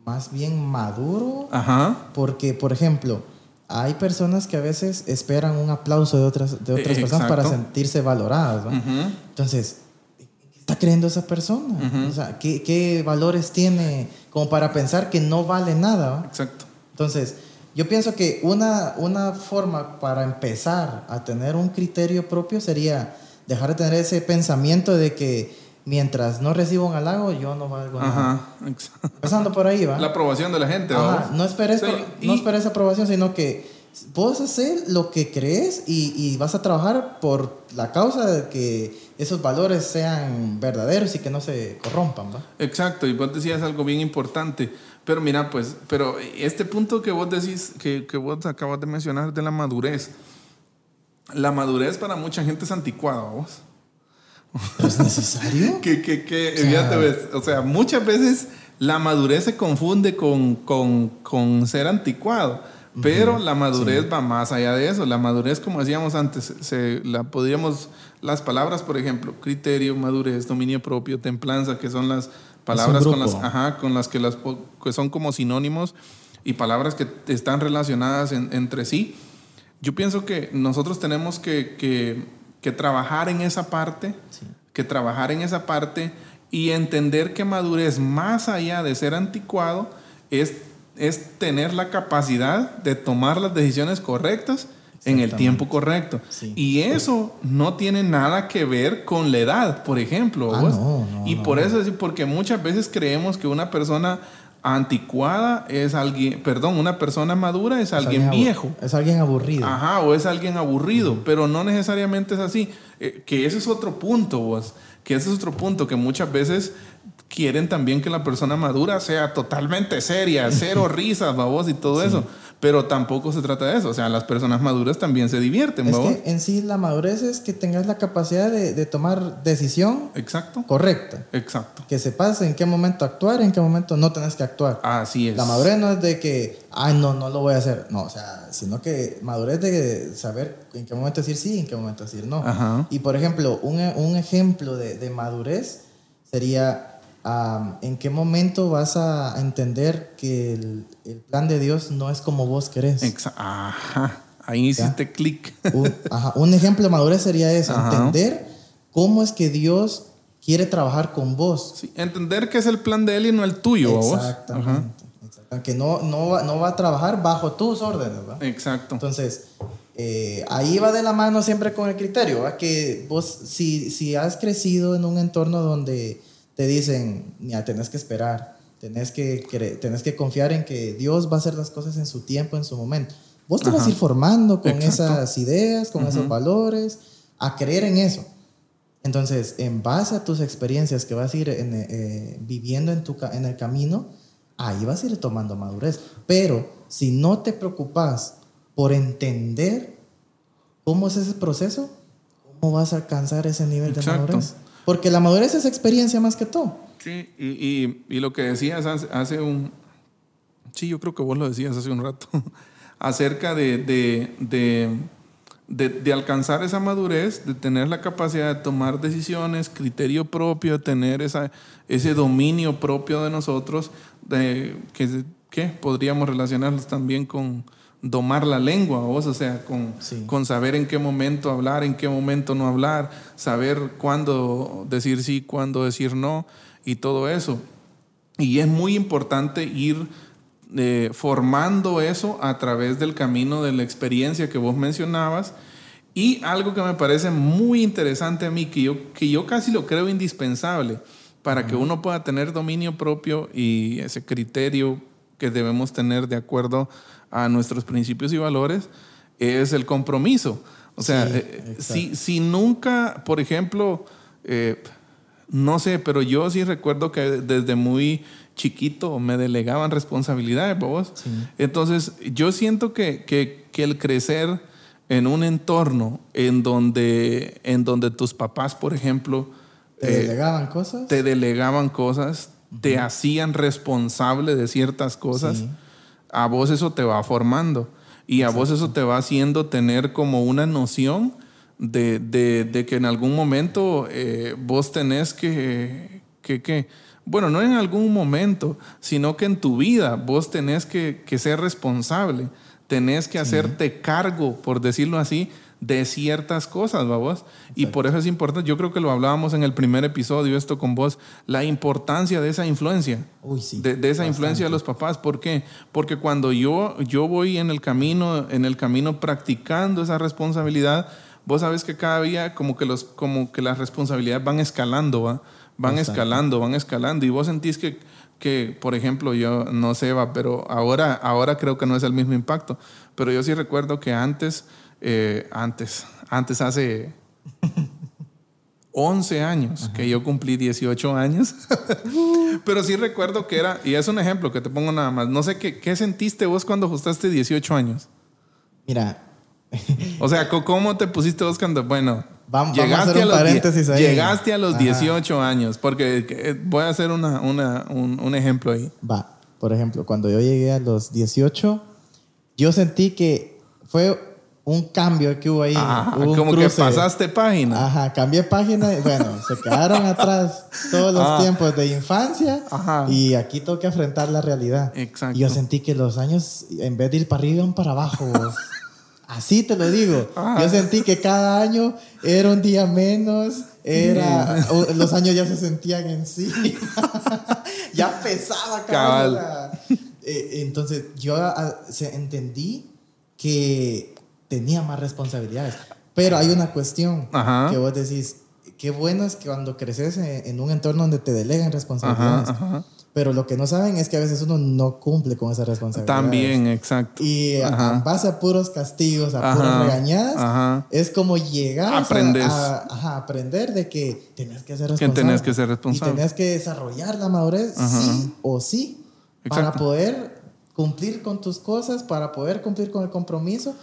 más bien maduro. Ajá. Porque, por ejemplo, hay personas que a veces esperan un aplauso de otras, de otras personas para sentirse valoradas. ¿va? Entonces, está creyendo esa persona? O sea, ¿qué, ¿qué, valores tiene como para pensar que no vale nada? Exacto. Entonces, yo pienso que una, una forma para empezar a tener un criterio propio sería dejar de tener ese pensamiento de que mientras no recibo un halago, yo no valgo nada. Ajá, exacto. Empezando por ahí, ¿va? La aprobación de la gente, Ajá, no esperes, no esperes aprobación, sino que puedes hacer lo que crees y, y, vas a trabajar por la causa de que esos valores sean verdaderos y que no se corrompan. ¿va? Exacto, y vos decías algo bien importante. Pero mira, pues, pero este punto que vos decís, que, que vos acabas de mencionar de la madurez, la madurez para mucha gente es anticuada, vos. ¿Es necesario? *laughs* que, que, que, o sea, ves, o sea, muchas veces la madurez se confunde con, con, con ser anticuado. Pero la madurez va más allá de eso. La madurez, como decíamos antes, se, la podríamos, las palabras, por ejemplo, criterio, madurez, dominio propio, templanza, que son las palabras con las, ajá, con las que las que son como sinónimos y palabras que están relacionadas entre sí. Yo pienso que nosotros tenemos que, que, que trabajar en esa parte, que trabajar en esa parte y entender que madurez, más allá de ser anticuado, es es tener la capacidad de tomar las decisiones correctas en el tiempo correcto. Y eso no tiene nada que ver con la edad, por ejemplo. Ah, y por eso es porque muchas veces creemos que una persona anticuada es alguien, perdón, una persona madura es, alguien, viejo. Es alguien aburrido. Ajá, o es alguien aburrido, pero no necesariamente es así. Eh, que ese es otro punto, vos. Que ese es otro punto, que muchas veces quieren también que la persona madura sea totalmente seria, *laughs* cero risas, babos y todo eso. Pero tampoco se trata de eso. O sea, las personas maduras también se divierten, es que en sí la madurez es que tengas la capacidad de, tomar decisión Exacto. correcta. Exacto. Que sepas en qué momento actuar en qué momento no tenés que actuar. Así es. La madurez no es de que, ay, no, no lo voy a hacer. No, o sea, sino que madurez de saber en qué momento decir sí y en qué momento decir no. Y por ejemplo, un, un ejemplo de, de madurez sería ¿en qué momento vas a entender que el, plan de Dios no es como vos querés? Ajá, ahí hiciste clic. Un, un ejemplo de madurez sería eso, entender cómo es que Dios quiere trabajar con vos. entender que es el plan de Él y no el tuyo. Exactamente. Que no, no, va, no va a trabajar bajo tus órdenes, ¿va? Exacto. Entonces, eh, ahí va de la mano siempre con el criterio, ¿va? Que vos, si, si has crecido en un entorno donde te dicen, ya tenés que esperar, tenés que, tenés que confiar en que Dios va a hacer las cosas en su tiempo, en su momento. Vos te vas a ir formando con Exacto. esas ideas, con esos valores, a creer en eso. Entonces, en base a tus experiencias que vas a ir en, eh, viviendo en, tu, en el camino, ahí vas a ir tomando madurez. Pero si no te preocupas por entender cómo es ese proceso, ¿cómo vas a alcanzar ese nivel de Exacto. madurez? Porque la madurez es experiencia más que todo. Sí, y, y, y lo que decías hace, un... Sí, yo creo que vos lo decías hace un rato, *laughs* acerca de, de, de, de- de alcanzar esa madurez, de tener la capacidad de tomar decisiones, criterio propio, de tener esa, ese dominio propio de nosotros, de, que, que podríamos relacionarlos también con domar la lengua, vos, o sea, con, Sí. con saber en qué momento hablar, en qué momento no hablar, saber cuándo decir sí, cuándo decir no y todo eso. Y es muy importante ir eh, formando eso a través del camino de la experiencia que vos mencionabas. Y algo que me parece muy interesante a mí, que yo, que yo casi lo creo indispensable para que uno pueda tener dominio propio y ese criterio que debemos tener de acuerdo a nuestros principios y valores, es el compromiso. O sea, Sí, eh, si, si nunca, por ejemplo, eh, no sé, pero yo sí recuerdo que desde muy chiquito me delegaban responsabilidades, vos. Sí. Entonces, yo siento que, que- que el crecer en un entorno en donde, en donde tus papás, por ejemplo, ¿Te eh, delegaban cosas? te delegaban cosas, te hacían responsable de ciertas cosas, Sí. A vos eso te va formando. Y a vos eso te va haciendo tener como una noción de, de- de que en algún momento eh, vos tenés que, que, que- bueno, no en algún momento, sino que en tu vida vos tenés que, que ser responsable, tenés que hacerte cargo, por decirlo así, de ciertas cosas, ¿va vos? Y por eso es importante, yo creo que lo hablábamos en el primer episodio, esto con vos, la importancia de esa influencia Uy, sí. de, de esa influencia de los papás. ¿Por qué? Porque cuando yo, yo voy en el camino, en el camino practicando esa responsabilidad, vos sabes que cada día como que los, como que las responsabilidades van escalando, ¿va? Van escalando, van escalando. Y vos sentís que, que, por ejemplo, yo no sé, va, pero ahora, ahora creo que no es el mismo impacto. Pero yo sí recuerdo que antes, eh, antes, antes hace *laughs* 11 años, que yo cumplí 18 años. *laughs* Pero sí recuerdo que era, y es un ejemplo que te pongo nada más. No sé qué, qué sentiste vos cuando ajustaste 18 años. Mira, O sea, ¿cómo te pusiste vos cuando, bueno, Vam- vamos a llegaste, hacer a un los, ahí. llegaste a los Ajá. 18 años? Porque eh, voy a hacer una, una- un, un ejemplo ahí. va. Por ejemplo, cuando yo llegué a los 18, yo sentí que fue un cambio que hubo ahí. Ajá, hubo como que pasaste página. Ajá, cambié página. y Bueno, se quedaron *laughs* atrás todos los Ah. tiempos de infancia. Ajá. Y aquí tengo que enfrentar la realidad. Exacto. Y yo sentí que los años, en vez de ir para arriba, iban para abajo. vos. Así te lo digo. Ajá. Yo sentí que cada año era un día menos. Era, o- los años ya se sentían en sí. *laughs* ya pesaba cada Cabal. Eh, Entonces yo ah, se- entendí que tenía más responsabilidades. Pero hay una cuestión Ajá. que vos decís, qué bueno es que cuando creces en, un entorno donde te delegan Ajá, responsabilidades. ajá. Pero lo que no saben es que a veces uno no cumple con esas responsabilidades. También, exacto. Y a- Ajá. en base a puros castigos, a Ajá, puras regañadas, ajá. es como llegar Aprendes. a, a- ajá, aprender de que tenés que ser Que responsable. tenés que ser responsable. Y tenés que desarrollar la madurez, Ajá. sí o sí, para Exacto. poder cumplir con tus cosas, para poder cumplir con el compromiso.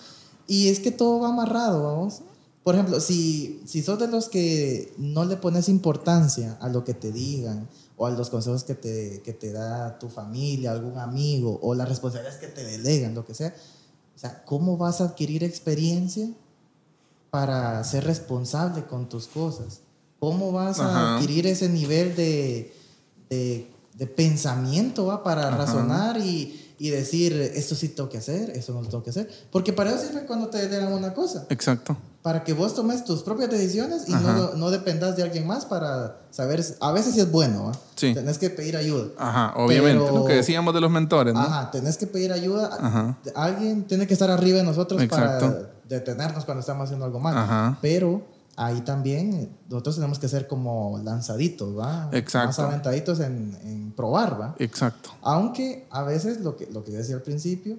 Y es que todo va amarrado, vamos. Por ejemplo, si, si sos de los que no le pones importancia a lo que te digan, o a los consejos que te, que te da tu familia, algún amigo, o las responsabilidades que te delegan, lo que sea, o sea, ¿cómo vas a adquirir experiencia para ser responsable con tus cosas? ¿Cómo vas a Ajá. adquirir ese nivel de, de, de pensamiento ¿va? para Ajá. razonar y, y decir, esto sí tengo que hacer, esto no lo tengo que hacer. Porque para eso sirve cuando te den una cosa. Exacto. Para que vos tomes tus propias decisiones y no, no, dependas de alguien más para saber. A veces sí es bueno, ¿eh? Sí. Tenés que pedir ayuda. Ajá, obviamente. Lo que decíamos de los mentores, ¿no? Ajá, tenés que pedir ayuda. Ajá. Alguien tiene que estar arriba de nosotros para detenernos cuando estamos haciendo algo mal. Ajá. Pero ahí también nosotros tenemos que ser como lanzaditos, ¿va? Exacto. Más aventaditos en, en, probar, ¿va? Exacto. Aunque a veces, lo que, lo que yo decía al principio,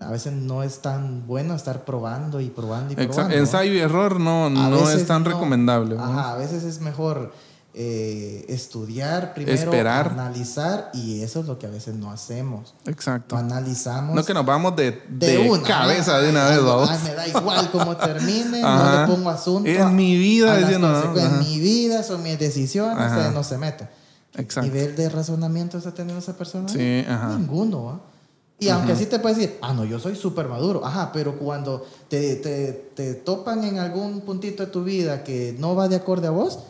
a veces no es tan bueno estar probando y probando y probando. Exacto. Ensayo y error no, no es tan recomendable. Ajá, a veces es mejor eh, estudiar primero, Esperar. analizar, y eso es lo que a veces no hacemos. Exacto. analizamos. No que nos vamos de, de, cabeza de una vez, vamos. me da igual cómo termine, no le pongo asunto. En mi vida, En mi vida, son mis decisiones, ustedes no se meten. Exacto. ¿Nivel de razonamiento está teniendo esa persona? Sí, ajá. Ninguno, Y aunque así te puedes decir, ah, no, yo soy súper maduro. Ajá, pero cuando te, te, te, topan en algún puntito de tu vida que no va de acorde a vos,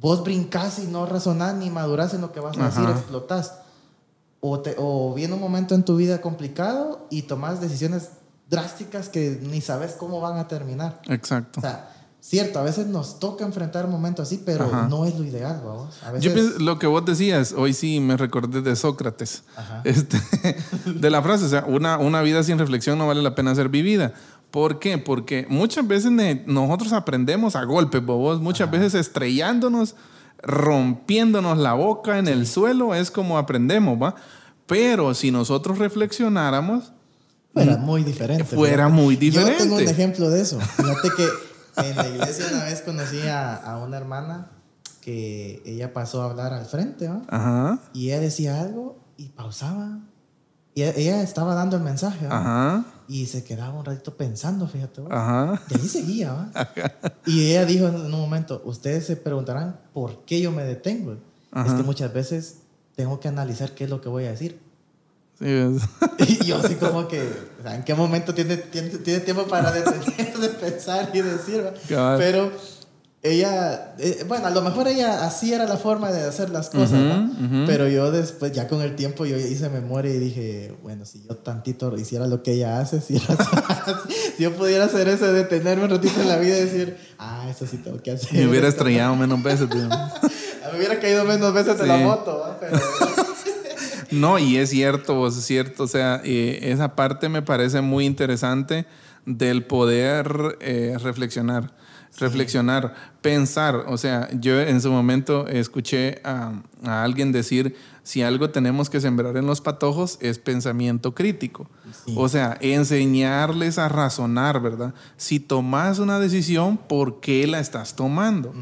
vos brincás y no razonás ni madurás en lo que vas a decir, explotás. O, te, o viene un momento en tu vida complicado y tomás decisiones drásticas que ni sabes cómo van a terminar. Exacto. O sea, cierto, a veces nos toca enfrentar momentos así, pero no es lo ideal, vamos. A veces... Yo pienso, lo que vos decías, hoy sí me recordé de Sócrates, este, *laughs* de la frase, o sea, una, una vida sin reflexión no vale la pena ser vivida. ¿Por qué? Porque muchas veces nosotros aprendemos a golpes, bobos, muchas veces estrellándonos, rompiéndonos la boca en el suelo, es como aprendemos, ¿va? Pero si nosotros reflexionáramos... Fuera mm, muy diferente. Fuera muy diferente. Yo tengo un ejemplo de eso. Fíjate que en la iglesia una vez conocí a, una hermana que ella pasó a hablar al frente, ¿va? Ajá. Y ella decía algo y pausaba. Y ella estaba dando el mensaje, ¿va? Ajá. Y se quedaba un ratito pensando, fíjate. Ajá. Y ahí seguía, ¿va? Y ella dijo en un momento, ustedes se preguntarán por qué yo me detengo. Es que muchas veces tengo que analizar qué es lo que voy a decir. Sí, *laughs* y yo así como que, ¿en qué momento tiene, tiene, tiene tiempo para detenerse de pensar y decir? Pero ella, eh, bueno, a lo mejor ella así era la forma de hacer las cosas, Pero yo después, ya con el tiempo, yo hice memoria y dije, bueno, si yo tantito hiciera lo que ella hace, *laughs* si, yo pudiera hacer eso, detenerme un ratito en la vida y decir, ah, eso sí tengo que hacer. Me hubiera estrellado menos veces, tío. *laughs* Me hubiera caído menos veces en la moto, Pero... *laughs* no, y es cierto, es cierto, o sea, eh, esa parte me parece muy interesante del poder eh, reflexionar reflexionar, pensar. O sea, yo en su momento escuché a, alguien decir, si algo tenemos que sembrar en los patojos es pensamiento crítico. O sea, enseñarles a razonar, ¿verdad? Si tomas una decisión, ¿por qué la estás tomando?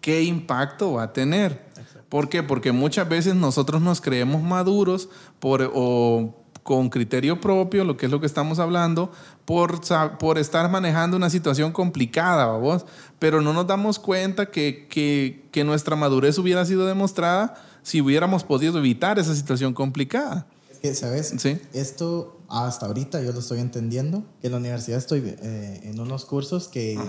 ¿Qué impacto va a tener? ¿Por qué? Porque muchas veces nosotros nos creemos maduros por, o con criterio propio, lo que es lo que estamos hablando, por, por estar manejando una situación complicada, vos, pero no nos damos cuenta que, que, que, nuestra madurez hubiera sido demostrada si hubiéramos podido evitar esa situación complicada. Es que, ¿sabes? Sí. Esto hasta ahorita yo lo estoy entendiendo, que en la universidad estoy eh, en unos cursos que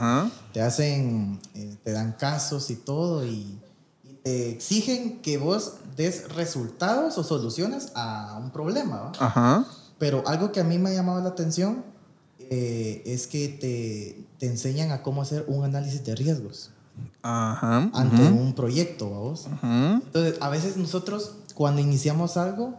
te hacen, eh, te dan casos y todo, y, y te exigen que vos des resultados o soluciones a un problema. Ajá. Pero algo que a mí me ha llamado la atención eh, es que te, te, enseñan a cómo hacer un análisis de riesgos. Ajá. Ante un proyecto, vamos. Entonces, a veces nosotros, cuando iniciamos algo,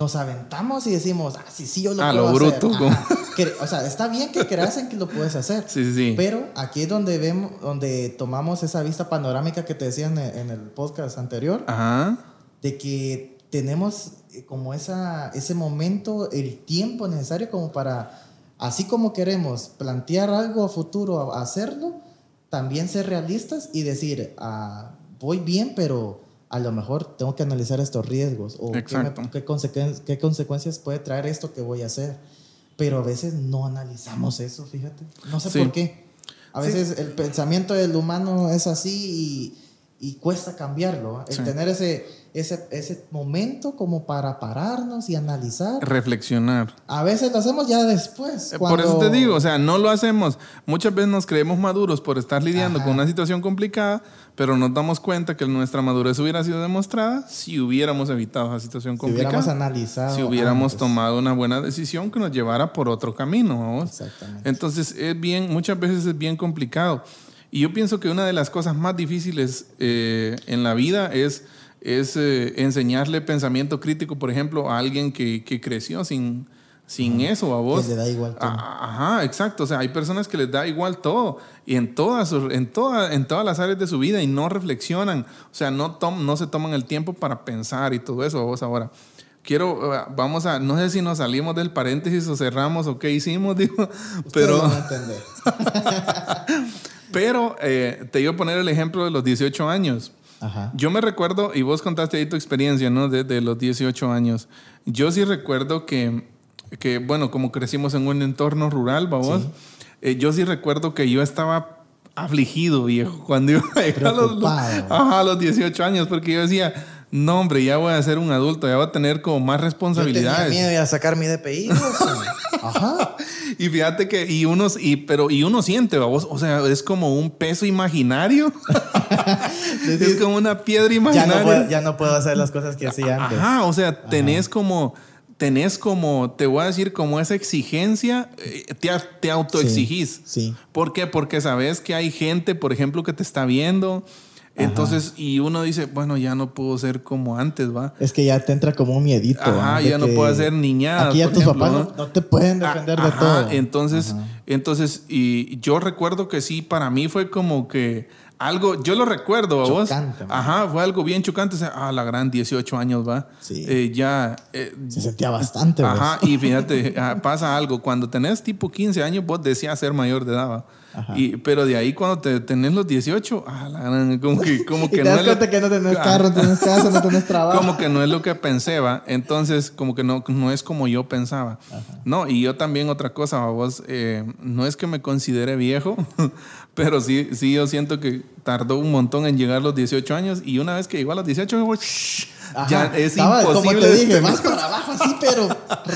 nos aventamos y decimos, ah, sí, sí, yo lo ah, puedo lo bruto. *laughs* o sea, está bien que creas en que lo puedes hacer. Sí, sí. Pero aquí es donde vemos, donde tomamos esa vista panorámica que te decía en el, en el podcast anterior. Ajá de que tenemos eh, como esa, ese momento, el tiempo necesario como para, así como queremos plantear algo a futuro, hacerlo, también ser realistas y decir, ah, voy bien, pero a lo mejor tengo que analizar estos riesgos o qué, qué, qué, consecuencias puede traer esto que voy a hacer. Pero a veces no analizamos eso, fíjate. No sé por qué. A veces el pensamiento del humano es así y, y cuesta cambiarlo. El tener ese ese, ese momento como para pararnos y analizar. Reflexionar. A veces lo hacemos ya después. Eh, Por eso te digo, o sea, no lo hacemos. Muchas veces nos creemos maduros por estar lidiando Ajá. con una situación complicada, pero nos damos cuenta que nuestra madurez hubiera sido demostrada si hubiéramos evitado esa situación si hubiéramos complicada. analizado. Si hubiéramos antes. tomado una buena decisión que nos llevara por otro camino. ¿vamos? Exactamente. Entonces, es bien, muchas veces es bien complicado. Y yo pienso que una de las cosas más difíciles eh, en la vida es, es eh, enseñarle pensamiento crítico, por ejemplo, a alguien que, que creció sin, sin eso, a vos. Que le da igual todo. Ah, Ajá, exacto. O sea, hay personas que les da igual todo y en todas, en toda, en todas las áreas de su vida y no reflexionan. O sea, no, tom- no se toman el tiempo para pensar y todo eso. Vos ahora. Quiero, eh, vamos a, no sé si nos salimos del paréntesis o cerramos o qué hicimos, *laughs* digo, pero, a *laughs* pero eh, te iba a poner el ejemplo de los 18 años. Ajá. Yo me recuerdo, y vos contaste ahí tu experiencia, ¿no? De, de los 18 años. Yo sí recuerdo que, que, bueno, como crecimos en un entorno rural, vamos, Sí. eh, yo sí recuerdo que yo estaba afligido, viejo, cuando iba a llegar a los, ajá, los 18 años, porque yo decía, no, hombre, ya voy a ser un adulto, ya voy a tener como más Yo tenía responsabilidades. miedo de sacar mi DPI. o sea. *laughs* Ajá. Y fíjate que, y uno, y, pero, y uno siente, vamos, o sea, es como un peso imaginario. *laughs* es como una piedra ya, imaginaria. no puedo, ya no puedo hacer las cosas que hacía antes. Ajá, o sea, tenés como, tenés como, te voy a decir, como esa exigencia, eh, te, te autoexigís. Sí. ¿Por qué? Porque sabes que hay gente, por ejemplo, que te está viendo. Entonces, y uno dice, bueno, ya no puedo ser como antes, ¿va? Es que ya te entra como un miedito. Ajá, ya no puedo hacer niñadas. Aquí ya tus ejemplo, papás ¿no? no, te pueden defender de Ajá, todo. Entonces, entonces, y yo recuerdo que sí, para mí fue como que algo, yo lo recuerdo, ¿a vos? Ajá, fue algo bien chocante. O sea, ah, la gran 18 años, va. Sí. Eh, ya. eh, Se sentía bastante. Ajá, y fíjate, *laughs* ah, pasa algo. Cuando tenés tipo 15 años, vos decías ser mayor de edad, ¿va? Y, pero de ahí cuando te tenés los 18, ah, la gran, como que, como *laughs* Y que te no das es lo- cuenta que no tenés Ah, carro, no tenés casa, no tenés *laughs* trabajo. como que no es lo que pensé, va. Entonces, como que no, no es como yo pensaba. No, y yo también otra cosa, vos, eh, no es que me considere viejo, *laughs* pero sí, sí yo siento que tardó un montón en llegar a los 18 años y una vez que llegó a los 18, yo, shh, Ajá. ya es Estaba, imposible. Como te dije, más para abajo así, pero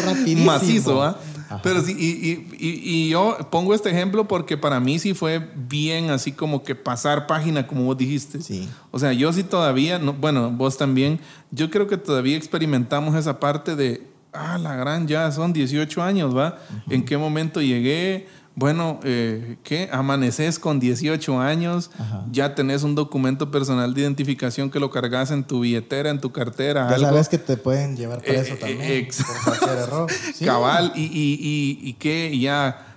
rapidísimo. macizo, ¿va? Ajá. Pero sí, y, y- y- y yo pongo este ejemplo porque para mí sí fue bien así como que pasar página, como vos dijiste. Sí. O sea, yo sí todavía, no, bueno, vos también, yo creo que todavía experimentamos esa parte de, ah, la gran, ya son 18 años, ¿va? ¿En qué momento llegué? Bueno, eh, ¿qué? Amaneces con 18 años, Ajá. ya tenés un documento personal de identificación que lo cargas en tu billetera, en tu cartera, Ya algo. sabes que te pueden llevar preso Eh, eh, también ex- por cualquier error. *laughs* Sí. Cabal, y, y, y, y que ya,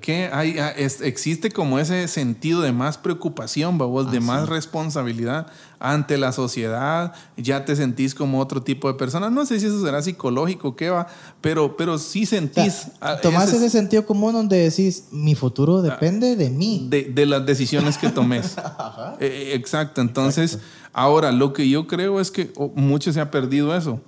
que hay, ah, es- existe como ese sentido de más preocupación, babos, de Ah, más sí. responsabilidad ante la sociedad, ya te sentís como otro tipo de persona. No sé si eso será psicológico qué va, pero, pero sí O sea, sentís ah, tomás ese- ese sentido común donde decís, mi futuro depende de mí. de, de las decisiones que tomes. *laughs* Eh, exacto, entonces, ahora lo que yo creo es que oh, mucho se ha perdido eso.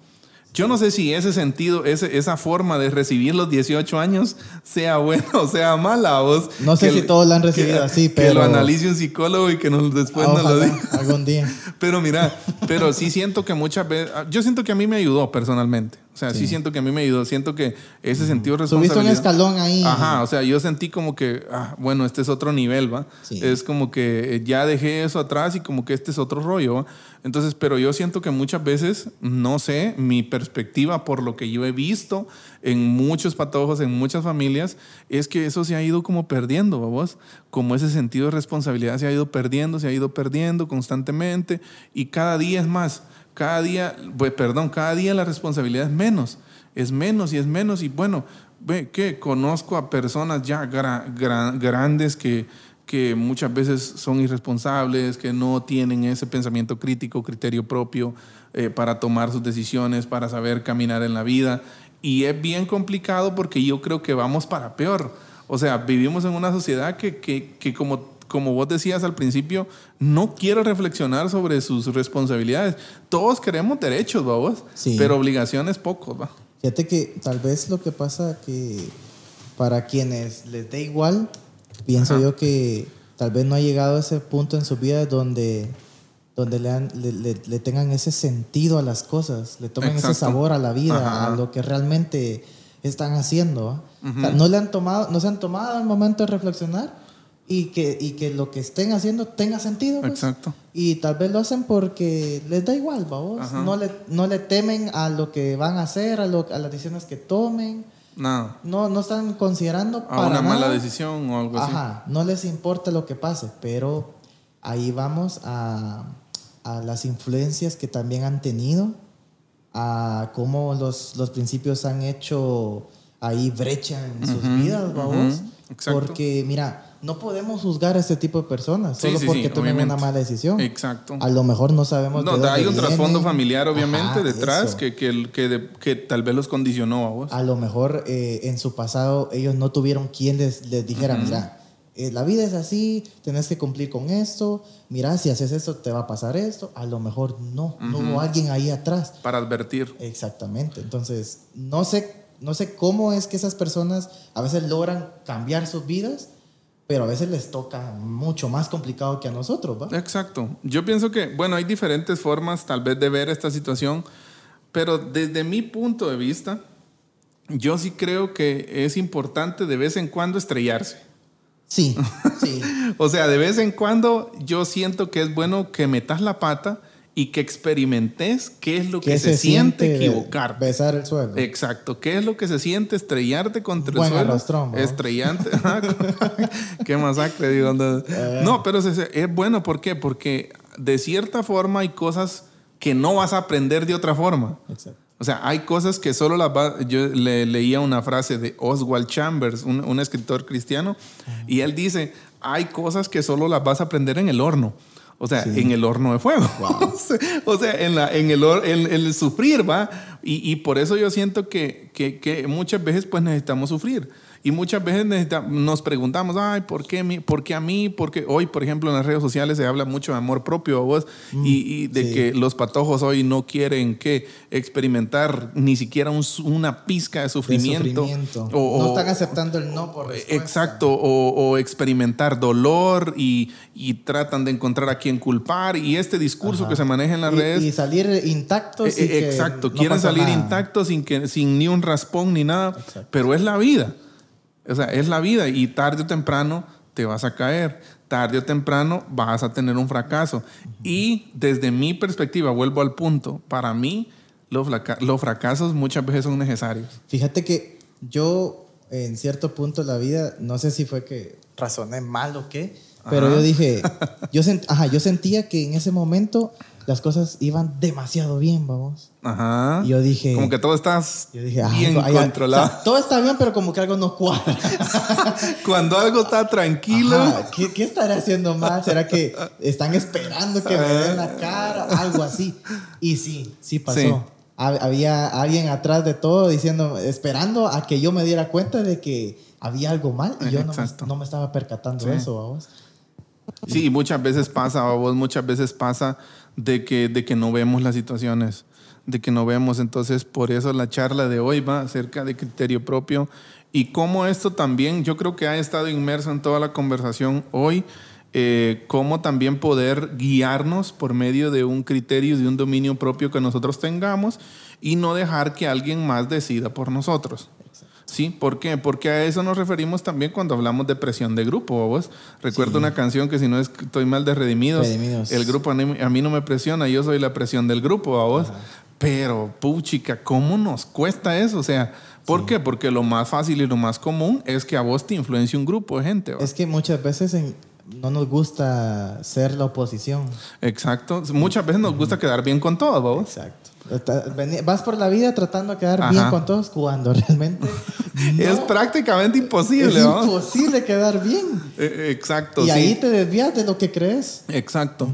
Yo no sé si ese sentido, ese, esa forma de recibir los 18 años sea buena o sea mala. Vos, No sé Que si todos la han recibido que- así, Que lo pero- analice un psicólogo y que nos, después nos lo diga. algún día. *laughs* Pero mira, pero sí siento que muchas veces, yo siento que a mí me ayudó personalmente. O sea, sí, Sí. siento que a mí me ayudó. Siento que ese sentido de Subiste un responsabilidad. escalón ahí. Ajá, o sea, yo sentí como que, ah, bueno, este es otro nivel, ¿va? Sí. Es como que eh, ya dejé eso atrás y como que este es otro rollo, ¿va? Entonces, pero yo siento que muchas veces, no sé, mi perspectiva por lo que yo he visto en muchos patojos, en muchas familias, es que eso se ha ido como perdiendo, vos Como ese sentido de responsabilidad se ha ido perdiendo, se ha ido perdiendo constantemente y cada día es más. Cada día, pues, perdón, cada día la responsabilidad es menos, es menos y es menos y bueno, ve que conozco a personas ya gra- gra- grandes que, que muchas veces son irresponsables, que no tienen ese pensamiento crítico, criterio propio eh, para tomar sus decisiones, para saber caminar en la vida. Y es bien complicado porque yo creo que vamos para peor. O sea, vivimos en una sociedad que, que, que como como vos decías al principio, no quiere reflexionar sobre sus responsabilidades. Todos queremos derechos, vos, Sí. pero obligaciones pocos, va. Fíjate que tal vez lo que pasa que para quienes les dé igual, pienso Ajá. yo que tal vez no ha llegado a ese punto en su vida donde donde le, dan- le- le- le tengan ese sentido a las cosas, le tomen ese Exacto. sabor a la vida, Ajá. a lo que realmente están haciendo. ¿va? O sea, no, le han tomado, no se han tomado el momento de reflexionar y que, y que lo que estén haciendo tenga sentido. pues. Exacto. Y tal vez lo hacen porque les da igual. Ajá. No le, no le temen a lo que van a hacer, a, lo, a las decisiones que tomen. Nada. No, no están considerando A para una mala nada. decisión o algo así. Ajá, no les importa lo que pase, pero ahí vamos a, a las influencias que también han tenido, a cómo los, los principios han hecho ahí brecha en sus Ujú, vidas, ujú, vamos. exacto. Porque, mira, no podemos juzgar a este tipo de personas Sí, solo sí, porque sí, tomen obviamente. una mala decisión. Exacto. A lo mejor no sabemos No, de dónde hay un trasfondo familiar, obviamente, Ajá, detrás que, que, que, tal vez los condicionó a vos. A lo mejor eh, en su pasado ellos no tuvieron quien les, les dijera, mira, eh, la vida es así, tenés que cumplir con esto, mira, si haces esto te va a pasar esto. A lo mejor no, no hubo alguien ahí atrás. Para advertir. Exactamente. Entonces, no sé, no sé cómo es que esas personas a veces logran cambiar sus vidas, pero a veces les toca mucho más complicado que a nosotros, ¿va? Exacto. Yo pienso que, bueno, hay diferentes formas tal vez de ver esta situación, pero desde mi punto de vista, yo sí creo que es importante de vez en cuando estrellarse. Sí, *laughs* sí. O sea, de vez en cuando yo siento que es bueno que metas la pata y que experimentes qué es lo que ¿Qué se, siente be- equivocarte. Besar el suelo. Exacto. ¿Qué es lo que se siente estrellarte contra Buen el suelo? arrastrón, ¿no? Estrellante. *laughs* Qué masacre, digo. No, Eh. Pero es, es bueno, ¿por qué? Porque de cierta forma hay cosas que no vas a aprender de otra forma. Exacto. O sea, hay cosas que solo las va... Yo le leía una frase de Oswald Chambers, un, un escritor cristiano, y él dice, hay cosas que solo las vas a aprender en el horno. O sea, en el horno de fuego. *laughs* o sea, en, la, en, el, en- en el sufrir, ¿va? Y, y por eso yo siento que, que, que muchas veces pues necesitamos sufrir. Y muchas veces nos preguntamos, ay, ¿por qué, ¿por qué a mí? Porque hoy, por ejemplo, en las redes sociales se habla mucho de amor propio, vos, y, y de sí. que los patojos hoy no quieren que experimentar ni siquiera un una pizca de De sufrimiento. sufrimiento. O- no están aceptando el no por respuesta. Exacto, o, o experimentar dolor y, y tratan de encontrar a quien culpar y este discurso Ajá. que se maneja en las Y- redes. Y, salir intactos. eh, que exacto, no quieren pasa salir intactos sin, que, sin ni un raspón ni nada, Exacto. pero es la vida. O sea, es la vida y tarde o temprano te vas a caer, tarde o temprano vas a tener un fracaso. Y desde mi perspectiva, vuelvo al punto, para mí los, los fracasos muchas veces son necesarios. Fíjate que yo, en cierto punto de la vida, no sé si fue que razoné mal o qué, pero Ajá. yo dije, *laughs* yo, sent- ajá, yo sentía que en ese momento las cosas iban demasiado bien, vamos. Ajá. Y yo dije, Como que todo estás yo dije, bien algo- hay- controlado. o sea, todo está bien, pero como que algo no cuadra. *laughs* Cuando algo está tranquilo. Ajá, ¿qué, ¿Qué estaré haciendo mal? ¿Será que están esperando que me den la cara? Algo así. Y sí, sí pasó. Sí. Ha- Había alguien atrás de todo diciendo, esperando a que yo me diera cuenta de que había algo mal y yo no me, no me estaba percatando de Sí. eso, vamos. Sí, muchas veces pasa, vos muchas veces pasa de que, de que no vemos las situaciones, de que no vemos. Entonces, por eso la charla de hoy va acerca de criterio propio y cómo esto también, yo creo que ha estado inmerso en toda la conversación hoy, eh, cómo también poder guiarnos por medio de un criterio, de un dominio propio que nosotros tengamos y no dejar que alguien más decida por nosotros. Sí, ¿por qué? Porque a eso nos referimos también cuando hablamos de presión de grupo. ¿vos? Recuerdo una canción que si no estoy mal de Redimidos, Redimidos. el grupo a mí, a mí no me presiona, yo soy la presión del grupo, ¿a vos? Pero, puchica, ¿cómo nos cuesta eso? O sea, ¿por qué? Porque lo más fácil y lo más común es que a vos te influencie un grupo de gente. Es que muchas veces en- no nos gusta ser la oposición. Exacto. Muchas veces nos gusta quedar bien con todos, ¿va vos? Exacto. Vas por la vida tratando de quedar Ajá. bien con todos cuando realmente *laughs* Es prácticamente es imposible, ¿va? imposible quedar bien. Eh, Exacto. Y sí. ahí te desvías de lo que crees. Exacto.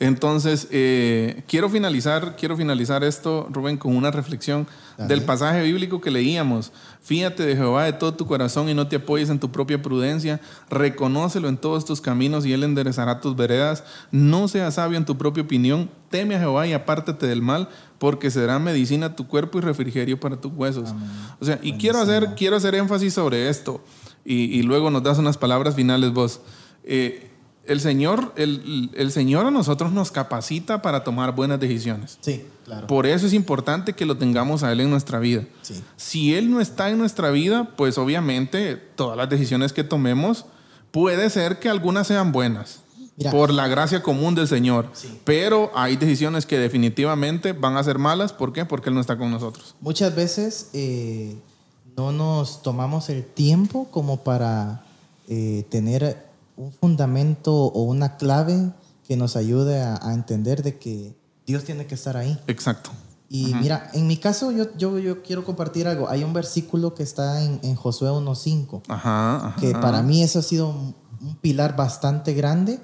Entonces, eh, quiero, finalizar, quiero finalizar esto, Rubén, con una reflexión Dale. del pasaje bíblico que leíamos. Fíjate de Jehová de todo tu corazón y no te apoyes en tu propia prudencia. Reconócelo en todos tus caminos y Él enderezará tus veredas. No seas sabio en tu propia opinión. Teme a Jehová y apártate del mal, porque será medicina a tu cuerpo y refrigerio para tus huesos. O sea, y quiero hacer, quiero hacer énfasis sobre esto. Y, y luego nos das unas palabras finales vos. Eh, el Señor, el, el Señor a nosotros nos capacita para tomar buenas decisiones. Sí, claro. Por eso es importante que lo tengamos a Él en nuestra vida. Sí. Si Él no está en nuestra vida, pues obviamente todas las decisiones que tomemos, puede ser que algunas sean buenas. Mira. por la gracia común del Señor. Sí. Pero hay decisiones que definitivamente van a ser malas. ¿Por qué? Porque Él no está con nosotros. Muchas veces eh, no nos tomamos el tiempo como para eh, tener un fundamento o una clave que nos ayude a, a entender de que Dios tiene que estar ahí. Exacto. Y mira, en mi caso yo, yo, yo quiero compartir algo. Hay un versículo que está en, en Josué 1.5, Ajá, ajá. que para mí eso ha sido un, un pilar bastante grande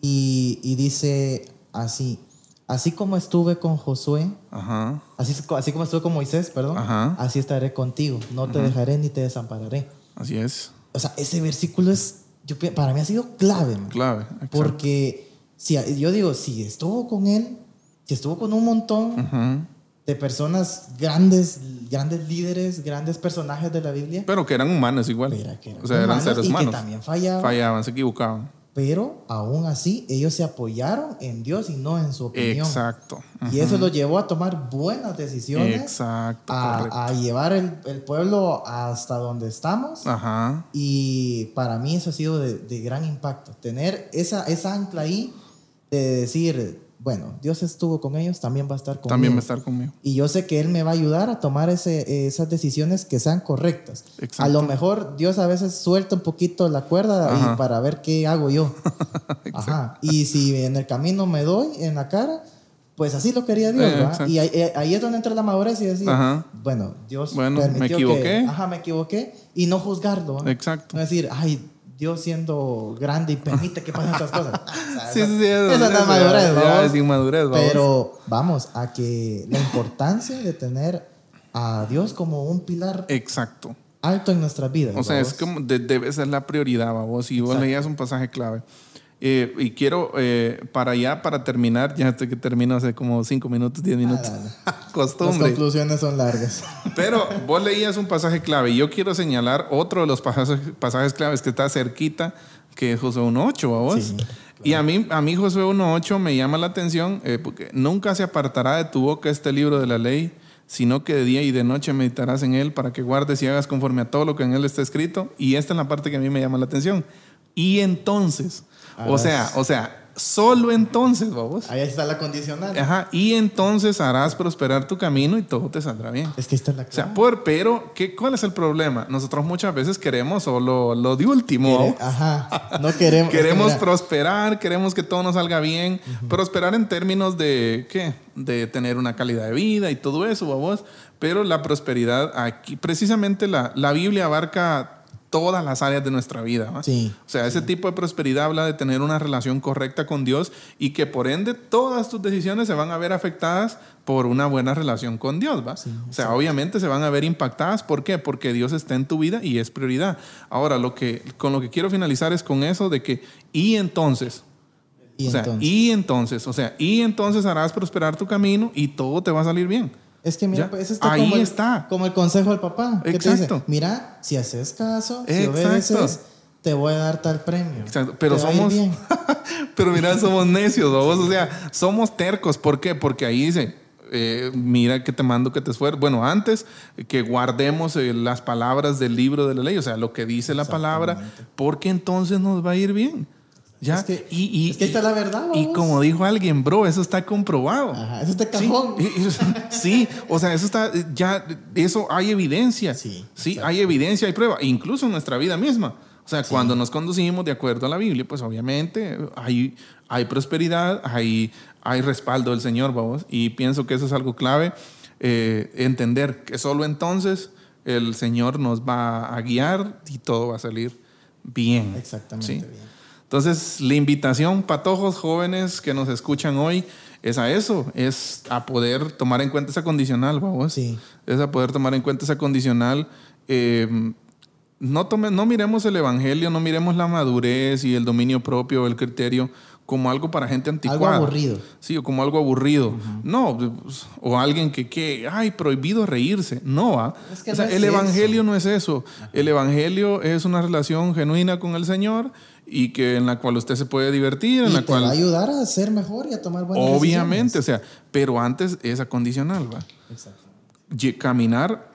y, y dice así, así como estuve con Josué, Ajá. así, así como estuve con Moisés, perdón, así estaré contigo, no te dejaré ni te desampararé. Así es. O sea, ese versículo es, yo, para mí ha sido clave. Clave. exacto. porque si, yo digo, si estuvo con él, si estuvo con un montón Ujú. de personas grandes, grandes líderes, grandes personajes de la Biblia, Pero que eran humanos igual. Que eran o sea, eran humanos seres y que humanos. también fallaban. Fallaban, se equivocaban. Pero aún así ellos se apoyaron en Dios y no en su opinión. Exacto. Y eso los llevó a tomar buenas decisiones, Exacto. a, a llevar el, el pueblo hasta donde estamos. Ajá. Y para mí eso ha sido de, de gran impacto. Tener esa, esa ancla ahí de decir, bueno, Dios estuvo con ellos, también va a estar conmigo. También va a estar conmigo. Y yo sé que Él me va a ayudar a tomar ese, esas decisiones que sean correctas. Exacto. A lo mejor Dios a veces suelta un poquito la cuerda Ajá. y para ver qué hago yo. *laughs* Ajá. Y si en el camino me doy en la cara, pues así lo quería Dios. Eh, y ahí, eh, ahí es donde entra la madurez y decir, Ajá. bueno, Dios Bueno, me permitió equivoqué. Que, ajá, me equivoqué. Y no juzgarlo. Exacto. No decir, ay, Dios siendo grande y permite que pasen estas cosas. *laughs* O sea, Sí, sí, esa es la madurez, vamos. es inmadurez, vamos. Pero vamos a que la importancia de tener a Dios como un pilar Exacto. alto en nuestra vida. O sea, es como de- debe ser la prioridad, vos. Y vos Exacto. leías un pasaje clave. Eh, y quiero, eh, para ya, para terminar, ya sé que termino hace como 5 minutos, 10 minutos. dale. *laughs* Las Costumbre. conclusiones son largas. Pero vos leías un pasaje clave y yo quiero señalar otro de los pasajes, pasajes claves que está cerquita, que es Josué 1.8, ¿a vos? Sí, Y a mí, a mí Josué 1.8 me llama la atención eh, porque nunca se apartará de tu boca este libro de la ley, sino que de día y de noche meditarás en él para que guardes y hagas conforme a todo lo que en él está escrito. Y esta es la parte que a mí me llama la atención. Y entonces, o sea, o sea, solo entonces, vamos. Ahí está la condicional. Ajá, y entonces harás prosperar tu camino y todo te saldrá bien. Es que esta es la O clave. sea, por, pero, ¿qué, ¿cuál es el problema? Nosotros muchas veces queremos solo lo de último. Quere- Ajá. No queremos. *laughs* Queremos mira, prosperar, queremos que todo nos salga bien. Prosperar en términos de, ¿qué? De tener una calidad de vida y todo eso, vamos. Pero la prosperidad aquí, precisamente la, la Biblia abarca todas las áreas de nuestra vida. ¿va? Sí. O sea, ese tipo de prosperidad habla de tener una relación correcta con Dios y que por ende todas tus decisiones se van a ver afectadas por una buena relación con Dios, ¿va? o sea, obviamente se van a ver impactadas. ¿Por qué? Porque Dios está en tu vida y es prioridad. Ahora, lo que, con lo que quiero finalizar es con eso de que, y entonces, Y o sea, entonces. y entonces, o sea, y entonces harás prosperar tu camino y todo te va a salir bien. Es que mira, pues, eso está ahí como, el, está. como el consejo del papá. Que te Exacto. dice, mira, si haces caso, si Exacto. obedeces, te voy a dar tal premio. Exacto, pero Te somos, bien. *laughs* pero mira, somos necios, vamos, o sea, somos tercos. ¿Por qué? Porque ahí dice, eh, mira que te mando que te esfuerces. Bueno, antes eh, que guardemos eh, las palabras del libro de la ley, o sea, lo que dice la palabra, porque entonces nos va a ir bien. ¿Ya? Es que- y, y- es que ahí está la verdad, Y como dijo alguien, bro, eso está comprobado. Ajá, eso está Sí, cajón. *laughs* sí, o sea, eso está, ya, eso hay evidencia. Sí, sí hay evidencia, hay prueba, incluso en nuestra vida misma. O sea, cuando nos conducimos de acuerdo a la Biblia, pues obviamente hay, hay prosperidad, hay, hay respaldo del Señor, vamos. Y pienso que eso es algo clave, eh, entender que solo entonces el Señor nos va a guiar y todo va a salir bien. Exactamente ¿sí? bien. Entonces, la invitación, patojos jóvenes que nos escuchan hoy, es a eso, es a poder tomar en cuenta esa condicional, vamos. Sí. Es a poder tomar en cuenta esa condicional. Eh, no, tome, no miremos el evangelio, no miremos la madurez y el dominio propio, el criterio como algo para gente anticuada. Algo aburrido. Sí, o como algo aburrido. No, pues, o alguien que, que, ay, prohibido reírse. No, ¿ah? Es que o sea, no es el eso. evangelio no es eso. El evangelio es una relación genuina con el Señor y que en la cual usted se puede divertir, en Y la te cual va a ayudar a ser mejor y a tomar buenas obviamente, o decisiones. sea, pero antes es acondicional, ¿va? Exacto. Caminar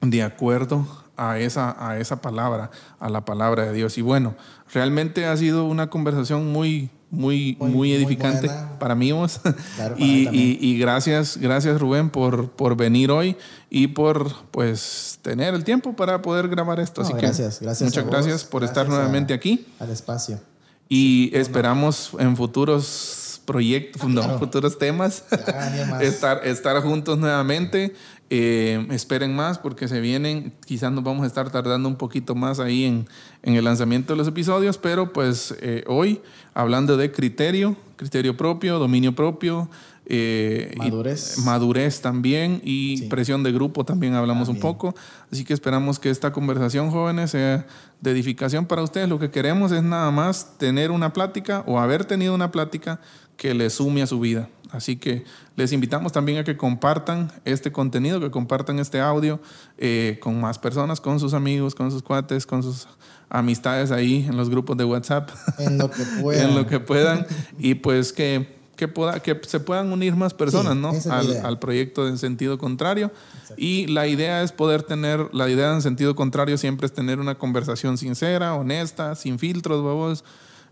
de acuerdo a esa, a esa palabra, a la palabra de Dios. Y bueno, realmente ha sido una conversación muy, muy, muy, Muy- edificante para mí. vos. Claro, para *laughs* y, y- y gracias, gracias Rubén por, por venir hoy y por pues tener el tiempo para poder grabar esto. No, Así gracias, que gracias a muchas gracias por estar gracias a- nuevamente aquí. Al espacio. Y esperamos en futuros proyectos, no, claro. *laughs* futuros temas, *laughs* estar, estar juntos nuevamente. Eh, esperen más porque se vienen, quizás nos vamos a estar tardando un poquito más ahí en, en el lanzamiento de los episodios, pero pues eh, hoy hablando de criterio, criterio propio, dominio propio, eh, y Madurez. madurez también y Sí. presión de grupo también hablamos un poco. Así que esperamos que esta conversación, jóvenes, sea de edificación para ustedes. Lo que queremos es nada más tener una plática o haber tenido una plática que les sume a su vida. Así que les invitamos también a que compartan este contenido, que compartan este audio eh, con más personas, con sus amigos, con sus cuates, con sus amistades ahí en los grupos de WhatsApp. *laughs* En lo que puedan. en lo que puedan y pues que, que, pueda, que se puedan unir más personas Sí, ¿no? al, al proyecto de en sentido contrario y la idea es poder tener la idea en sentido contrario siempre es tener una conversación sincera honesta sin filtros babos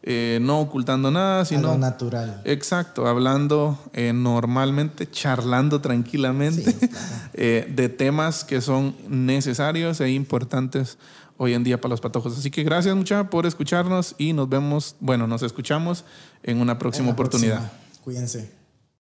eh, no ocultando nada a lo sino natural. exacto hablando eh, normalmente charlando tranquilamente Sí, claro. *laughs* eh, de temas que son necesarios e importantes hoy en día para los patojos. Así que gracias mucha por escucharnos y nos vemos, bueno, nos escuchamos en una próxima En oportunidad. próxima. Cuídense.